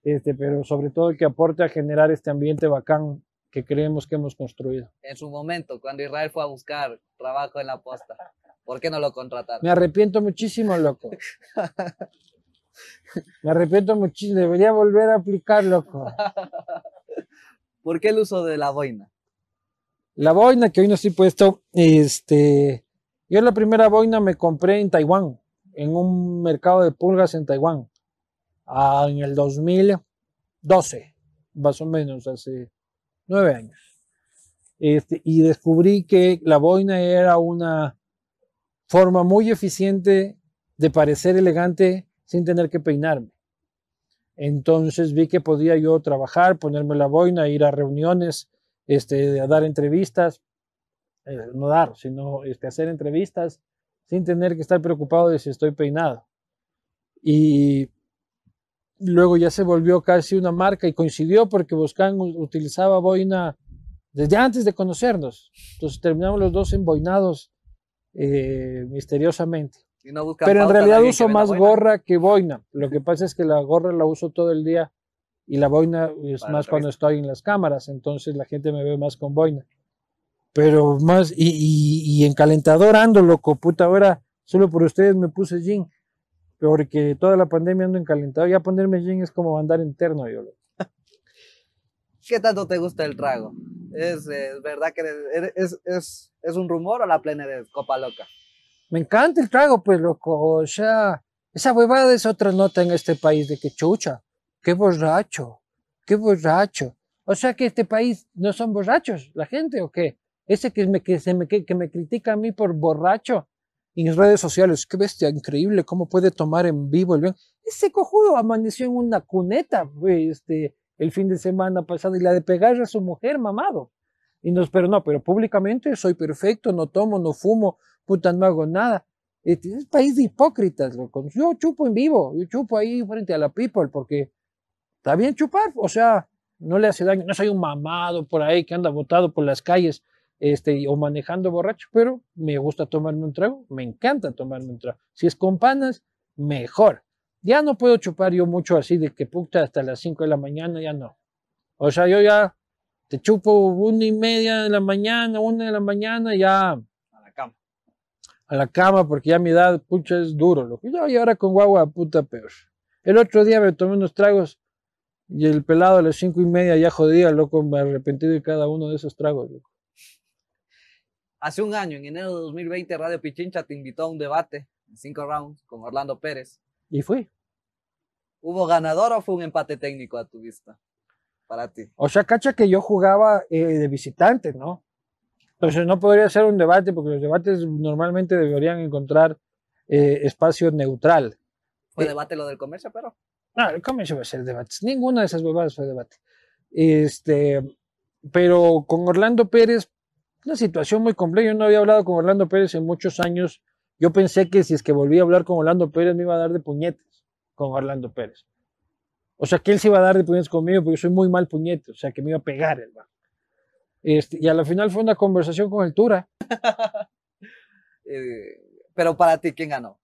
este, pero sobre todo que aporte a generar este ambiente bacán que creemos que hemos construido. En su momento, cuando Israel fue a buscar trabajo en la posta, ¿por qué no lo contrataron? Me arrepiento muchísimo, loco. Me arrepiento muchísimo, debería volver a aplicar, loco. ¿Por qué el uso de la boina? La boina que hoy no estoy puesto, este, yo la primera boina me compré en Taiwán, en un mercado de pulgas en Taiwán, ah, en el 2012, más o menos, hace nueve años. Este, y descubrí que la boina era una forma muy eficiente de parecer elegante sin tener que peinarme. Entonces vi que podía yo trabajar, ponerme la boina, ir a reuniones, este, a dar entrevistas, eh, no dar, sino este, hacer entrevistas sin tener que estar preocupado de si estoy peinado. Y luego ya se volvió casi una marca y coincidió porque Boscan utilizaba boina desde antes de conocernos. Entonces terminamos los dos emboinados eh, misteriosamente. Y no buscan Pero en realidad uso más gorra que boina. Lo que pasa es que la gorra la uso todo el día y la boina es Para más cuando estoy en las cámaras, entonces la gente me ve más con boina. Pero más, y, y, y en calentador ando, loco, puta, ahora solo por ustedes me puse jean, porque toda la pandemia ando en calentador, ya ponerme jean es como andar interno, yo. loco. ¿Qué tanto te gusta el trago? ¿Es, eh, verdad que es, es, es un rumor o la plena de copa loca? Me encanta el trago, pues, loco, o sea, esa huevada es otra nota en este país de que chucha, qué borracho, qué borracho. O sea que este país no son borrachos, la gente, ¿o qué? Ese que me, que se me, que, me critica a mí por borracho en redes sociales, qué bestia, increíble, cómo puede tomar en vivo el bien. Ese cojudo amaneció en una cuneta, güey, este, el fin de semana pasado y la de pegar a su mujer, mamado. Y nos, pero no, pero públicamente soy perfecto, no tomo, no fumo, puta, no hago nada. Este es país de hipócritas, loco. Yo chupo en vivo, yo chupo ahí frente a la people porque está bien chupar, o sea, no le hace daño. No soy un mamado por ahí que anda botado por las calles este, o manejando borracho, pero me gusta tomarme un trago, me encanta tomarme un trago. Si es con panas, mejor. Ya no puedo chupar yo mucho así de que puta hasta las 5 de la mañana, ya no. O sea, yo ya te chupo una y media de la mañana, una de la mañana, ya A la cama. a la cama, porque ya mi edad, pucha, es duro, loco. Yo, y ahora con guagua, puta, peor. El otro día me tomé unos tragos y el pelado a las cinco y media ya jodía, loco, me arrepentí de cada uno de esos tragos, loco. Hace un año, en enero de 2020, Radio Pichincha te invitó a un debate en cinco rounds con Orlando Pérez. Y fui. ¿Hubo ganador o fue un empate técnico a tu vista? Para ti. O sea, cacha que yo jugaba eh, de visitante, ¿no? Entonces no podría ser un debate porque los debates normalmente deberían encontrar eh, espacio neutral. ¿Fue Eh. debate lo del comercio, pero? No, ¿cómo se va a hacer debates? Ninguna de esas huevadas fue debate. Este, pero con Orlando Pérez, una situación muy compleja. Yo no había hablado con Orlando Pérez en muchos años. Yo pensé que si es que volvía a hablar con Orlando Pérez me iba a dar de puñetes con Orlando Pérez. O sea, que él se iba a dar de puñetes conmigo porque yo soy muy mal puñete. O sea, que me iba a pegar el man. Este, y a la final fue una conversación con el Tura. Eh, pero para ti, ¿quién ganó?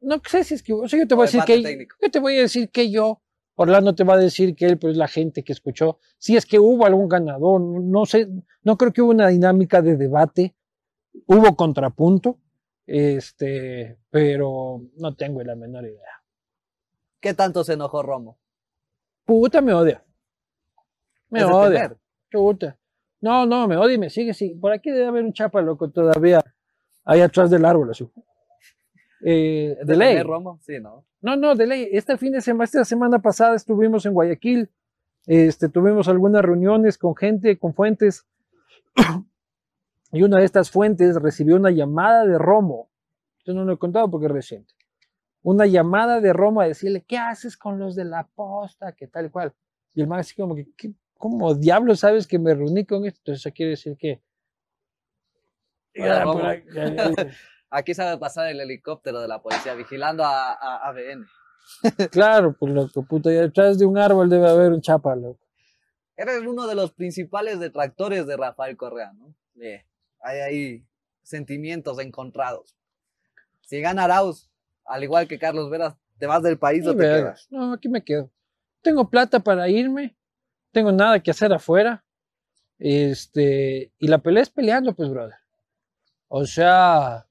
No sé si es que, o sea, yo te voy a decir que técnico. yo te voy a decir que yo, Orlando te va a decir que él, pues la gente que escuchó, si es que hubo algún ganador, no sé, no creo que hubo una dinámica de debate, hubo contrapunto, este, pero no tengo la menor idea. ¿Qué tanto se enojó Romo? Puta, me odia. Me Es de odia. Puta. No, no, me odia y me sigue, sí. Por aquí debe haber un chapa loco todavía ahí atrás del árbol, así. Eh, ¿Es de ley. Romo? Sí, ¿no? No, no, de ley. Este fin de semana, esta semana pasada estuvimos en Guayaquil, este, tuvimos algunas reuniones con gente, con fuentes, y una de estas fuentes recibió una llamada de Romo. Yo no lo he contado porque es reciente. Una llamada de Romo a decirle, ¿qué haces con los de la posta? Que tal y cual. Y el man así como que, ¿qué- ¿cómo diablo sabes que me reuní con esto? Entonces eso quiere decir que... Hola, Romo. Aquí sabe pasar el helicóptero de la policía vigilando a, a ABN. Claro, pues loco, puta, y detrás de un árbol debe haber un chapa, loco. Eres uno de los principales detractores de Rafael Correa, ¿no? Eh, hay ahí sentimientos encontrados. Si gana Arauz, al igual que Carlos Veras, ¿te vas del país o te vergas. quedas? No, aquí me quedo. Tengo plata para irme, tengo nada que hacer afuera. Este, y la pelea es peleando, pues, brother. O sea,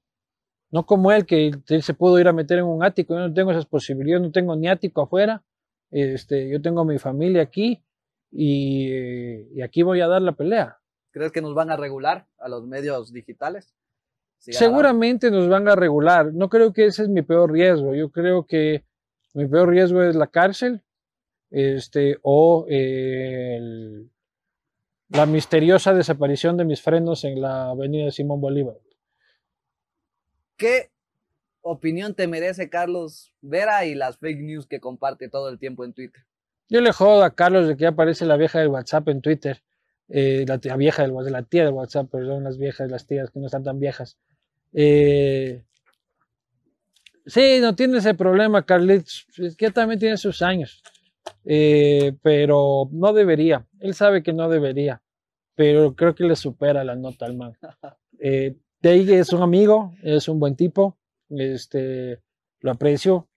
no como él, que él se pudo ir a meter en un ático. Yo no tengo esas posibilidades, no tengo ni ático afuera. Este, yo tengo mi familia aquí y, eh, y aquí voy a dar la pelea. ¿Crees que nos van a regular a los medios digitales? Si Seguramente nos van a regular. No creo que ese es mi peor riesgo. Yo creo que mi peor riesgo es la cárcel este, o eh, el- la misteriosa desaparición de mis frenos en la avenida Simón Bolívar. ¿Qué opinión te merece Carlos Vera y las fake news que comparte todo el tiempo en Twitter? Yo le jodo a Carlos de que aparece la vieja del WhatsApp en Twitter. Eh, la tía vieja del WhatsApp, la tía del WhatsApp, perdón, las viejas, las tías que no están tan viejas. Eh, sí, no tiene ese problema, Carlitos. Es que también tiene sus años. Eh, pero no debería. Él sabe que no debería. Pero creo que le supera la nota al man. Eh, de ahí es un amigo, es un buen tipo. Este, lo aprecio.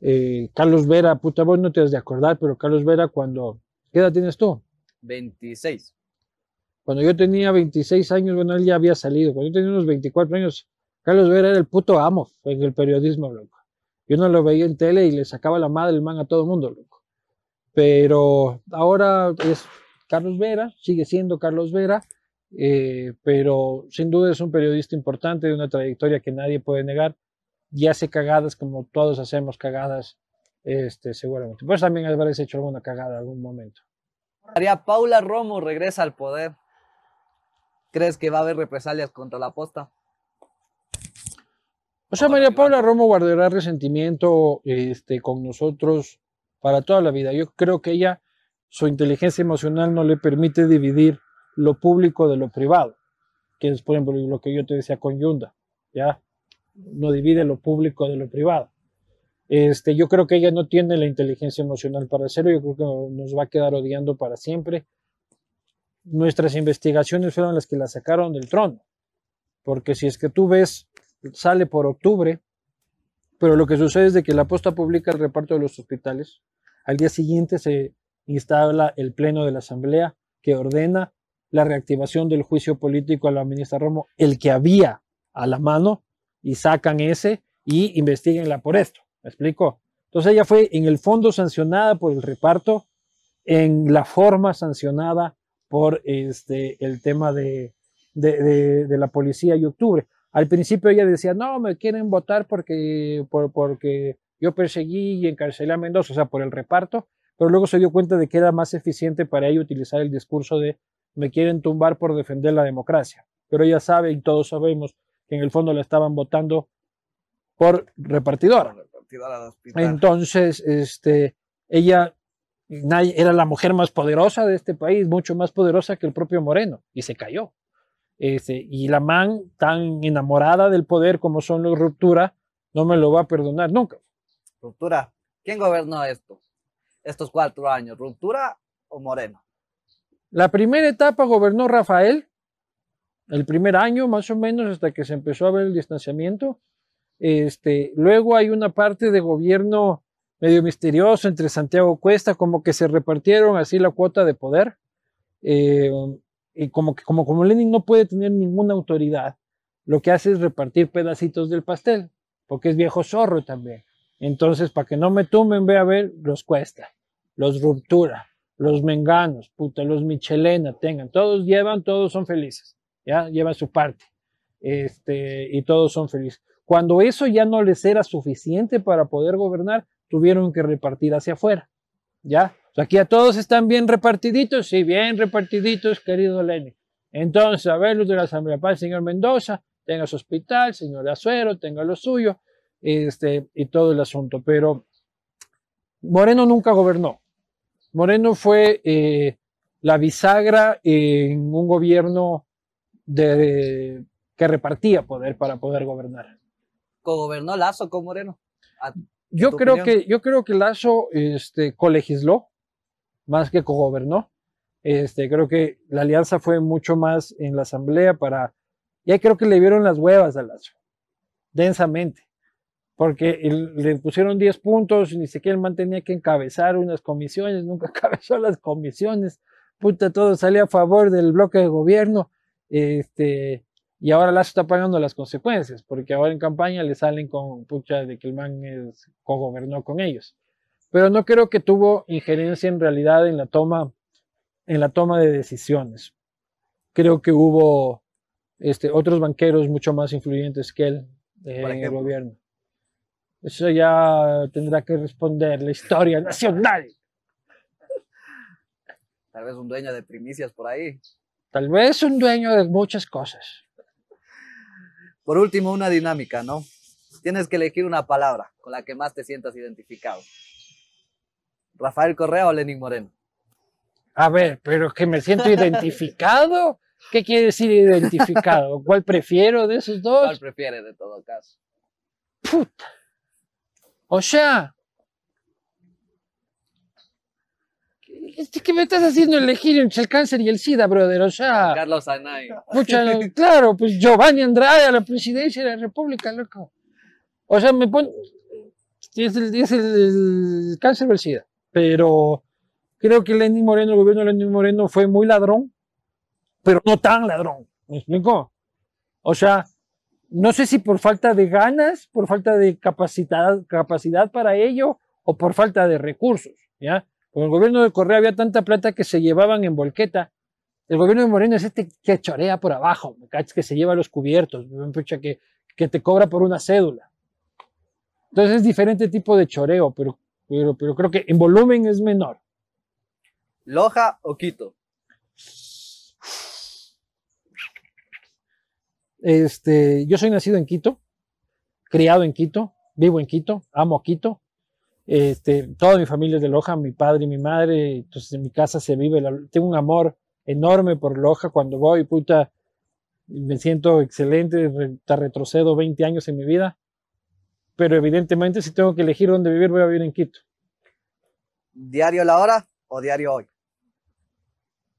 Eh, Carlos Vera, puta, vos no te has de acordar, pero Carlos Vera, cuando. ¿Qué edad tienes tú? 26. Cuando yo tenía 26 años, bueno, él ya había salido. Cuando yo tenía unos 24 años, Carlos Vera era el puto amo en el periodismo, loco. Yo no lo veía en tele y le sacaba la madre el man a todo el mundo, loco. Pero ahora es Carlos Vera, sigue siendo Carlos Vera, eh, pero sin duda es un periodista importante de una trayectoria que nadie puede negar y hace cagadas como todos hacemos cagadas, este, seguramente. Pues también habrás hecho alguna cagada en algún momento. María Paula Romo regresa al poder. ¿Crees que va a haber represalias contra la posta? O sea, María Paula Romo guardará resentimiento este, con nosotros para toda la vida. Yo creo que ella, su inteligencia emocional no le permite dividir lo público de lo privado, que es, por ejemplo, lo que yo te decía con Yunda, ¿ya? No divide lo público de lo privado. Este, yo creo que ella no tiene la inteligencia emocional para hacerlo, yo creo que nos va a quedar odiando para siempre. Nuestras investigaciones fueron las que la sacaron del trono, porque si es que tú ves sale por octubre, pero lo que sucede es de que la posta publica el reparto de los hospitales, al día siguiente se instala el pleno de la asamblea, que ordena la reactivación del juicio político a la ministra Romo, el que había a la mano, y sacan ese y investiguenla por esto. ¿Me explico? Entonces ella fue en el fondo sancionada por el reparto, en la forma sancionada por este, el tema de, de, la policía y octubre. Al principio ella decía, no, me quieren votar porque, por, porque yo perseguí y encarcelé a Mendoza, o sea, por el reparto, pero luego se dio cuenta de que era más eficiente para ella utilizar el discurso de me quieren tumbar por defender la democracia. Pero ella sabe y todos sabemos que en el fondo la estaban votando por repartidora. Entonces, este, ella era la mujer más poderosa de este país, mucho más poderosa que el propio Moreno, y se cayó. Este, y la man, tan enamorada del poder como son los Ruptura, no me lo va a perdonar nunca. Ruptura, ¿quién gobernó esto? Estos cuatro años, ¿Ruptura o Moreno? La primera etapa gobernó Rafael, el primer año más o menos, hasta que se empezó a ver el distanciamiento. Este, luego hay una parte de gobierno medio misterioso entre Santiago Cuesta, como que se repartieron así la cuota de poder. Eh, y como que como, como Lenin no puede tener ninguna autoridad, lo que hace es repartir pedacitos del pastel, porque es viejo zorro también. Entonces, para que no me tumben, ve a ver, los cuesta, los ruptura, los menganos, puta, los michelena, tengan, todos llevan, todos son felices, ya, llevan su parte, este, y todos son felices. Cuando eso ya no les era suficiente para poder gobernar, tuvieron que repartir hacia afuera, ya, aquí a todos están bien repartiditos, sí, bien repartiditos, querido Lenin. Entonces, a ver, los de la Asamblea Paz, señor Mendoza, tenga su hospital, señor Azuero, tenga lo suyo, este, y todo el asunto. Pero Moreno nunca gobernó. Moreno fue eh, la bisagra en un gobierno que repartía poder para poder gobernar. ¿Cogobernó Lazo con Moreno? Yo creo, que, yo creo que Lazo este, colegisló más que cogobernó. Este, creo que la alianza fue mucho más en la asamblea para, y ahí creo que le vieron las huevas a Lazo, densamente, porque le pusieron 10 puntos y ni siquiera él mantenía que encabezar unas comisiones, nunca encabezó las comisiones, puta, todo salía a favor del bloque de gobierno, este, y ahora Lazo está pagando las consecuencias, porque ahora en campaña le salen con pucha de que el man es, cogobernó con ellos pero no creo que tuvo injerencia en realidad en la toma, en la toma de decisiones. Creo que hubo este, otros banqueros mucho más influyentes que él eh, en el gobierno. Eso ya tendrá que responder la historia nacional. Tal vez un dueño de primicias por ahí. Tal vez un dueño de muchas cosas. Por último, una dinámica, ¿no? Tienes que elegir una palabra con la que más te sientas identificado. Rafael Correa o Lenin Moreno. A ver, pero que me siento identificado. ¿Qué quiere decir identificado? ¿Cuál prefiero de esos dos? ¿Cuál prefiere de todo caso? Puta. O sea, ¿qué me estás haciendo elegir entre el cáncer y el SIDA, brother? O sea. Carlos Anay. claro, pues Giovanni Andrade a la presidencia de la República, loco. O sea, me pone. Es el, es el cáncer o el SIDA pero creo que Lenín Moreno, el gobierno de Lenín Moreno fue muy ladrón, pero no tan ladrón. ¿Me explico? O sea, no sé si por falta de ganas, por falta de capacidad, capacidad para ello o por falta de recursos, ¿ya? Con el gobierno de Correa había tanta plata que se llevaban en volqueta. El gobierno de Moreno es este que chorea por abajo, que se lleva los cubiertos, que, que te cobra por una cédula. Entonces es diferente tipo de choreo, pero pero, pero creo que en volumen es menor. ¿Loja o Quito? Este, yo soy nacido en Quito, criado en Quito, vivo en Quito, amo Quito. Este, toda mi familia es de Loja, mi padre y mi madre, entonces en mi casa se vive, tengo un amor enorme por Loja, cuando voy, puta, me siento excelente, te retrocedo 20 años en mi vida, pero evidentemente si tengo que elegir dónde vivir, voy a vivir en Quito. ¿Diario La Hora o Diario Hoy?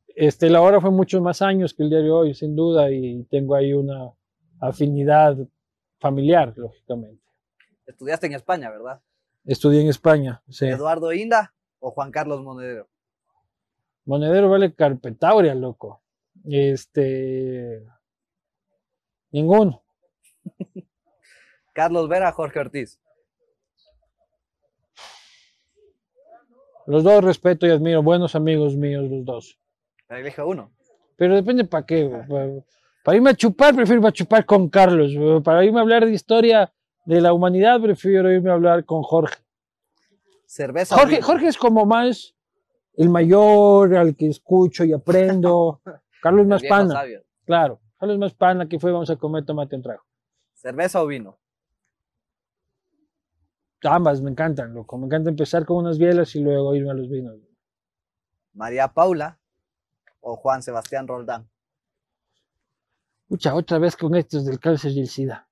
Este, La Hora fue muchos más años que el Diario Hoy, sin duda, y tengo ahí una afinidad familiar, lógicamente. Estudiaste en España, ¿verdad? Estudié en España, sí. ¿Eduardo Inda o Juan Carlos Monedero? Monedero vale carpetauria, loco. Este. Ninguno. Carlos Vera, Jorge Ortiz. Los dos respeto y admiro, buenos amigos míos los dos. Elige uno. Pero depende para qué. Para, para irme a chupar, prefiero irme a chupar con Carlos. Para irme a hablar de historia de la humanidad, prefiero irme a hablar con Jorge. Cerveza. Jorge. Jorge es como más el mayor, al que escucho y aprendo. Carlos más pana. Claro. Carlos más pana que fue, vamos a comer tomate un trago. Cerveza o vino. Ambas me encantan, loco. Me encanta empezar con unas bielas y luego irme a los vinos. María Paula o Juan Sebastián Roldán. Pucha, otra vez con estos del cáncer y el SIDA.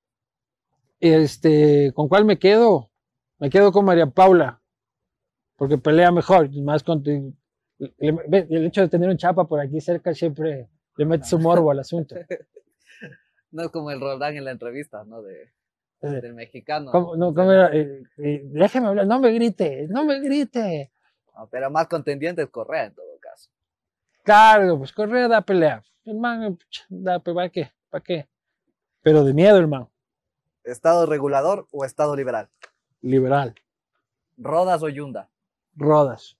Este, ¿con cuál me quedo? Me quedo con María Paula, porque pelea mejor, más con tu- el hecho de tener un chapa por aquí cerca siempre le mete su morbo al asunto. No es como el Roldán en la entrevista, ¿no? De, del mexicano. ¿Cómo, no, cómo era? Eh, eh, déjeme hablar, no me grite, no me grite. No, pero más contendiente es Correa en todo caso. Claro, pues Correa da pelea. El man, da, ¿para qué? ¿Para qué? Pero de miedo, hermano. ¿Estado regulador o Estado liberal? Liberal. ¿Rodas o Yunda? Rodas.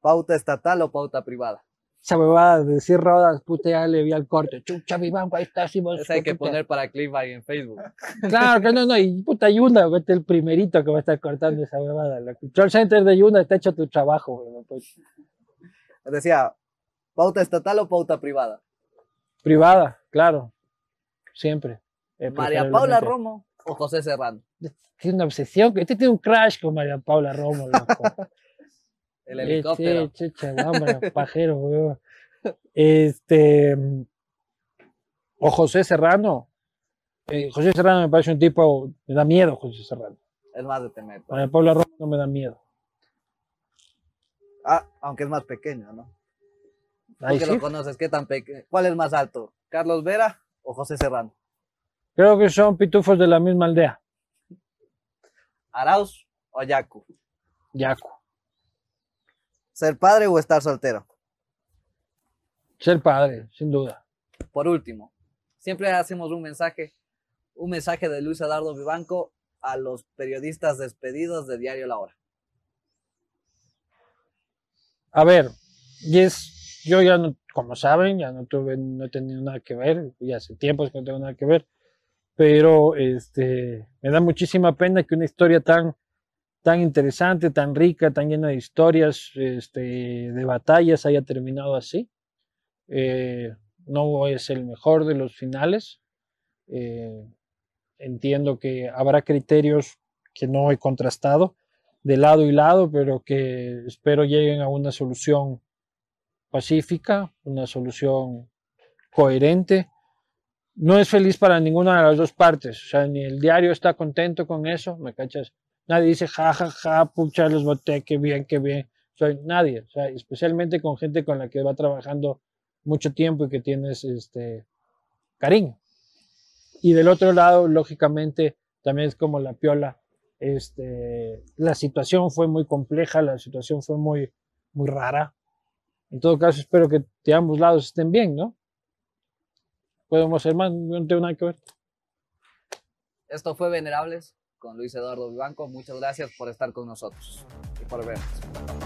¿Pauta estatal o pauta privada? Esa huevada de decir rodas, puta, ya le vi al corte. Chucha, mi banco, ahí está, vos, Esa hay que poner para clickbait en Facebook. Claro, que no, no, y puta Yunda, vete el primerito que va a estar cortando esa huevada. El control center de Yunda está hecho tu trabajo, güey, pues. Decía, ¿pauta estatal o pauta privada? Privada, claro. Siempre. Eh, ¿María Paula. Romo o José Serrano? Tiene una obsesión, este tiene un crash con María Paula Romo, loco. El helicóptero. Sí, chucha, hombre, pajero, weón. Este. O José Serrano. Eh, José Serrano me parece un tipo. Me da miedo, José Serrano. Es más de temer. María Paula Romo no me da miedo. Ah, aunque es más pequeño, ¿no? Tú Ahí que sí. lo conoces, ¿qué tan pequeño? ¿Cuál es más alto? ¿Carlos Vera o José Serrano? Creo que son pitufos de la misma aldea. ¿Arauz o Yacu? Yacu. ¿Ser padre o estar soltero? Ser padre, sin duda. Por último, siempre hacemos un mensaje, un mensaje de Luis Eduardo Vivanco a los periodistas despedidos de Diario La Hora. A ver, y es, yo ya no, como saben, ya no tuve, no he tenido nada que ver, ya hace tiempo que no tengo nada que ver, pero este, me da muchísima pena que una historia tan, tan interesante, tan rica, tan llena de historias, este, de batallas haya terminado así. Eh, no es el mejor de los finales. Eh, entiendo que habrá criterios que no he contrastado de lado y lado, pero que espero lleguen a una solución pacífica, una solución coherente. No es feliz para ninguna de las dos partes, o sea, ni el diario está contento con eso, ¿me cachas? Nadie dice, ja, ja, ja, pucha, los boté, qué bien, qué bien. O nadie, o sea, especialmente con gente con la que va trabajando mucho tiempo y que tienes este cariño. Y del otro lado, lógicamente, también es como la piola, este, la situación fue muy compleja, la situación fue muy, muy rara. En todo caso, espero que de ambos lados estén bien, ¿no? Podemos ser más, no tengo nada que ver. Esto fue Venerables con Luis Eduardo Vivanco. Muchas gracias por estar con nosotros y por vernos.